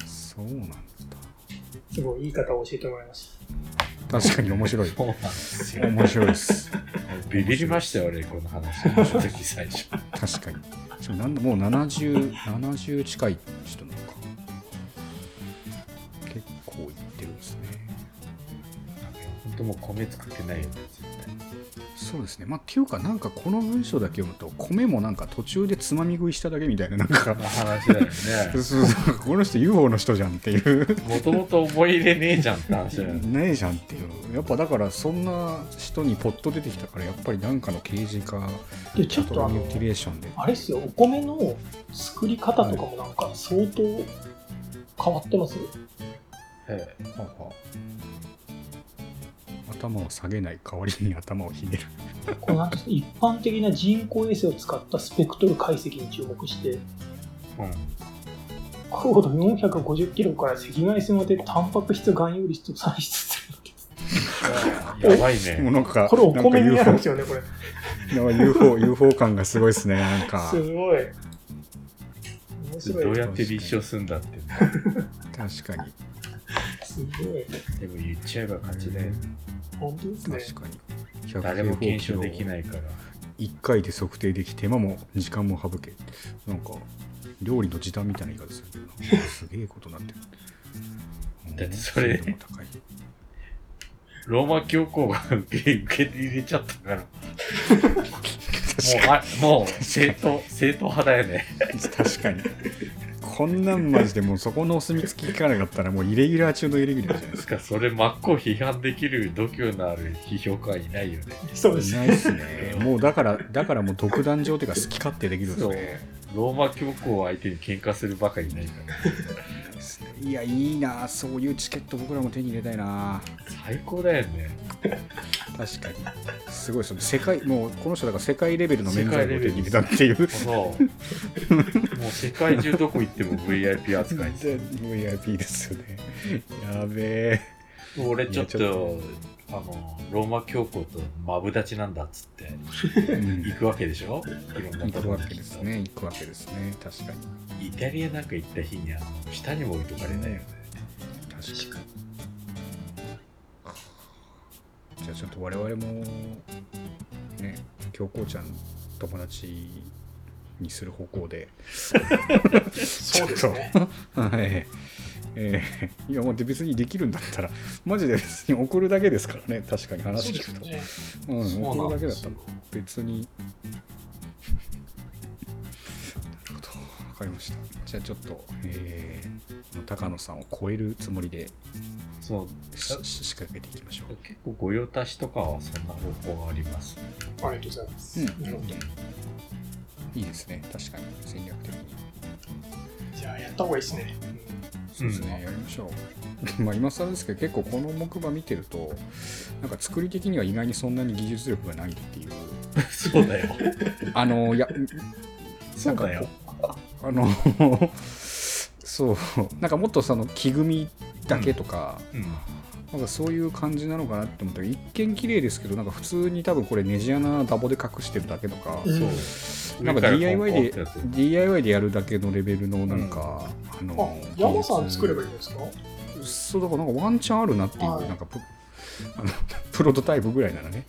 そうなんだ。すごいいい方を教えてもらいまし確かに面白い。面白いです。ビビりましたよ俺この話。の時最初。確かに。なんだもう70 70近い人なのかですね。本当もう米作ってないよね。そうですね。まあっていうかなんかこの文章だけ読むと米もなんか途中でつまみ食いしただけみたいななんか。話だよね。そうそう。この人 UFO の人じゃんっていう。もともと思い入れねえじゃんって話だよね。ねえじゃんっていう。やっぱだからそんな人にポッと出てきたからやっぱりなんかの刑事かちょっとあのミュー、ティレーションで。あれっすよ、お米の作り方とかもなんか相当変わってます？よ。ええ。はあはあ。頭を下げない代わりに頭をひねる。これなんですか一般的な人工衛星を使ったスペクトル解析に注目して、うん。高度450キロから赤外線を当てタンパク質含有率を算出するわけです。やばいね。もうなんかこれお米になるんですよね、これ。UFO, なんか UFO, UFO 感がすごいですねなんか。すごい。面白い。どうやって立証すんだって。確かにすごい。でも言っちゃえば勝ちだよ。本当ですね。確かに。100誰も検証できないから。1回で測定でき手間も時間も省けなんか料理の時短みたいな言い方するけどすげえことになってる。だってそれ高いローマ教皇が受け受け入れちゃったから。もうあもう正当正当派だよね。確かにこんなんマジでもうそこのお墨付き聞かなかったらもうイレギュラー中のイレギュラーじゃないでですすからそれ真っ向批判できる度胸のある批評家はいないよね。そうですね。かいないっすねもうだからだからもう独壇場というか好き勝手できるんですそう。ねローマ教皇を相手に喧嘩するばかりいないから。いやいいなそういうチケット僕らも手に入れたいな。最高だよね確かに。すごいですね。世界もうこの人だから世界レベルの免罪を手に入れたっていう。そう。もう世界中どこ行っても VIP 扱い。です VIP ですよね。やべえ。俺ちょっとあのローマ教皇とマブダチなんだっつってうん。行くわけでしょ？いろんな行くわけですね。行くわけですね。確かに。イタリアなんか行った日にあの下にも置いとかれないよね。確かにじゃあちょっと我々もね京子ちゃん友達にする方向で。そうですね。はい。えーいやもうで別にできるんだったらマジで別に送るだけですからね。確かに話聞くと、そうね。うん、送るだけだったら別にかりましたじゃあちょっと、えー、高野さんを超えるつもりでそう。仕掛けていきましょう結構御用達とかはそんな方法があります？ありがとうございます。うんなるほど。いいですね確かに戦略的にじゃあやった方がいいですね。そうですね、やりましょう まあ今更ですけど結構この木馬見てるとなんか作り的には意外にそんなに技術力がないっていう そうだよ。あのいやそうだよ。あのそう。なんかもっとその木組みだけとか、うん。なんかそういう感じなのかなって思ったけど一見綺麗ですけどなんか普通に多分これネジ穴ダボで隠してるだけとか、うん。そう。なんか DIY で DIY でやるだけのレベルのなんか、ああの、山さん作ればいいですか？そうだからなんかワンチャンあるなっていう、はい。なんかプあ のプロトタイプぐらいならね。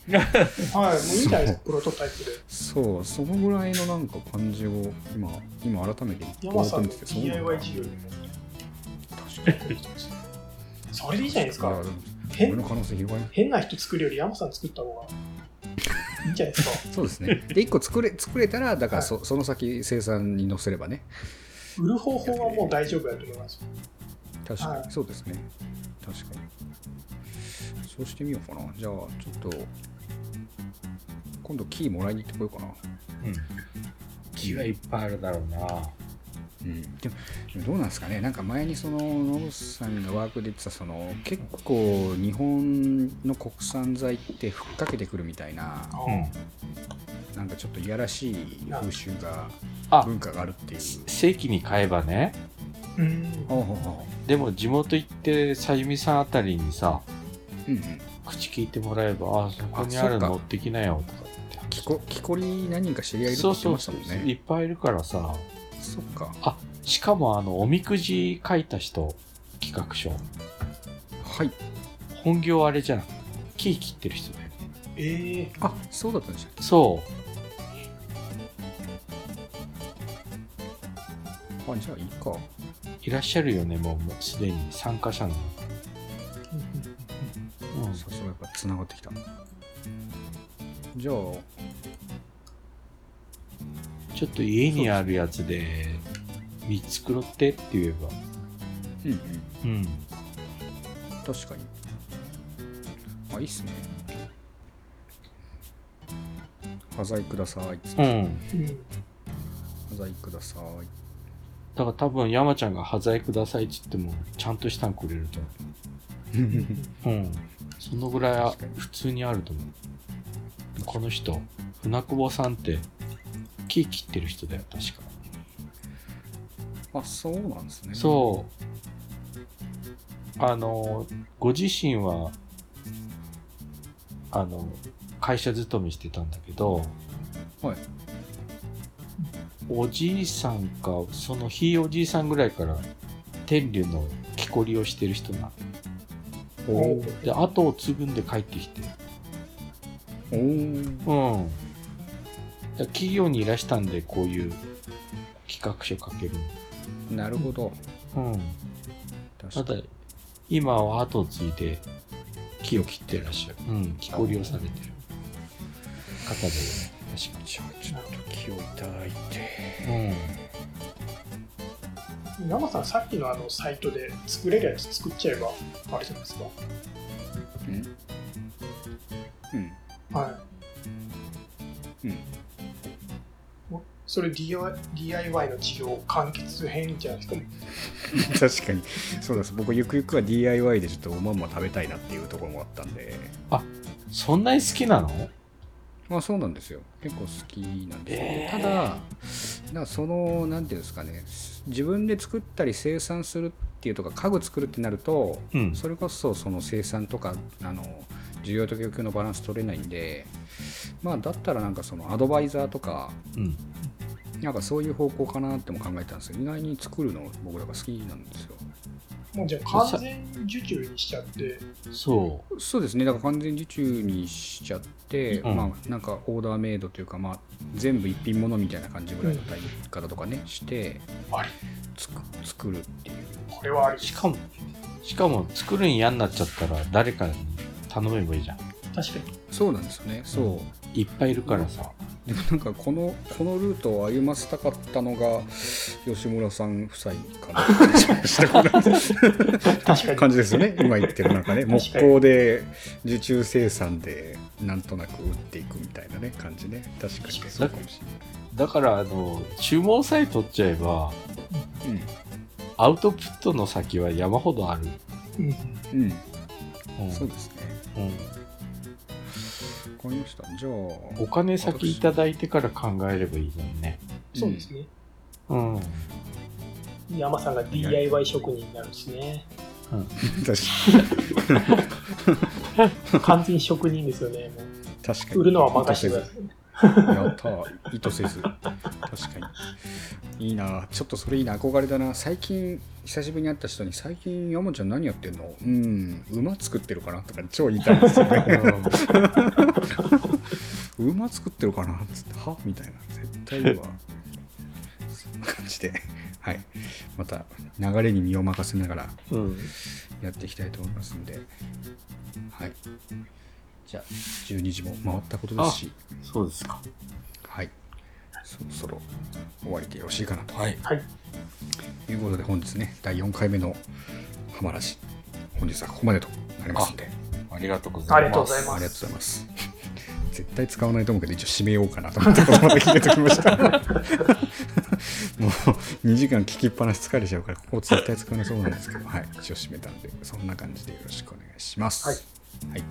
はい、もういいんじゃないですか、プロトタイプで。そうそのぐらいのなんか感じを今今改めて山さんの DIY 事業に。も確かに。それでいいじゃないですか。変の可能性広がり変な人作るより山さん作った方がいいんじゃないですか。そうですね。で1個作れ作れたらだからそ,、その先生産に載せればね。売る方法はもう大丈夫だと思います。確かに、はい。そうですね。確かにそうしてみようかなじゃあちょっと今度キーもらいに行ってこようかなうん。木はいっぱいあるだろうな。うん、でもでもどうなんですかねなんか前にそのノブさんがワークで言ってたその結構日本の国産材ってふっかけてくるみたいなあうん。なんかちょっといやらしい風習があ文化があるっていう正規に買えばね。うん。でも地元行って、さゆみさんあたりにさ、ううんうん口聞いてもらえば、あ、そこにあるの持ってきなよとか言って。木こ木こり何人か知り合いいるってそう言ってましそうそうたもんねいっぱいいるからさ。そっかあ、しかもあの、おみくじ書いた人、企画書。はい本業あれじゃん。木切ってる人だよ。ええあそうだったんでしたっけ？そう。あじゃあいいかいらっしゃるよね、もうもうすでに参加者の。つながってきたじゃあちょっと家にあるやつで3つ作ろってって言えば。うんうんうん。確かにあいいっすね端材くださいっつってうん。うん。端材くださいだから多分山ちゃんが端材くださいって言っても、ちゃんとしたんくれると思う。うん。そのぐらいは普通にあると思う。この人、船久保さんって木切ってる人だよ、確か。あそうなんですねそう。あの、ご自身は、あの、会社勤めしてたんだけど、はいおじいさんか、そのひいおじいさんぐらいから、天竜の木こりをしてる人なおおおで、後を継ぐんで帰ってきて。うん。企業にいらしたんで、こういう企画書書ける。なるほどうん。ただ、今は後を継いで木を切ってらっしゃる。うん、木こりをされてる方で、確かに。じゃあちょっと気をいただいてうん。山さん、さっきのあのサイトで作れるやつ作っちゃえば、あれじゃないですか。うん。うん。はうん。い。それ DIY, DIY の事業完結編じゃないですか。確かに。そうです。僕ゆくゆくは DIY でちょっとおまんま食べたいなっていうところもあったんで。そんなに好きなの？まあそうなんですよ。結構好きなんですよ、えー。ただそのなんていうんですかね自分で作ったり生産するっていうとか家具作るってなるとうん。それこそその生産とかあの需要と供給のバランス取れないんでまあだったらなんかそのアドバイザーとかうん。なんかそういう方向かなっても考えたんですけど意外に作るの僕らが好きなんですよもうじゃあ完全受注にしちゃって、そそうですねだから完全受注にしちゃって、うんまあなんかオーダーメイドというかまあ全部一品物みたいな感じぐらいの対方とかねしてあり。つく作るっていうこれはありう。。しかも、しかも作るん嫌になっちゃったら誰かに頼めばいいじゃん。確かに。そうなんですよねそう、いっぱいいるからさ。でもなんかこのこのルートを歩ませたかったのが吉村さん夫妻かな。って感じしましたこの確かに。感じですよね。今言ってるなんかね木工で受注生産でなんとなく売っていくみたいなね感じね。確かに。そうかもしだから、あの、注文さえ取っちゃえば、れないアウトプットの先は山ほどある。うん。うん、うん、うんそうですね。うん。わかりましたじゃあお金先いただいてから考えればいいのにね。そうですね。うん。山さんが DIY 職人になるんですね。確か 完全に職人ですよね。もう確かに売るのは任せてください。やったー。意図せず。確かに。いいな。ちょっとそれいいな。憧れだな。最近久しぶりに会った人に最近山ちゃん何やってんの？うん。馬作ってるかな？とか超言いたいんですよね。馬作ってるかな？っつっては？みたいな。絶対いいわ。そんな感じで。はい。また流れに身を任せながらうん。やっていきたいと思いますんで。はいじゃあ12時も回ったことですしそうですか。はい。そろそろ終わりでよろしいかなとはい。はい。いうことで本日ね、第4回目のハマラジ、本日はここまでとなりますんで、ありがとうございます。ありがとうございますありがとうございます。絶対使わないと思うけど、一応締めようかなと思って、このまま決めときました。もう2時間聞きっぱなし疲れちゃうから、ここ絶対使わなそうなんですけど、はい、一応締めたんで、そんな感じでよろしくお願いします。はいはい。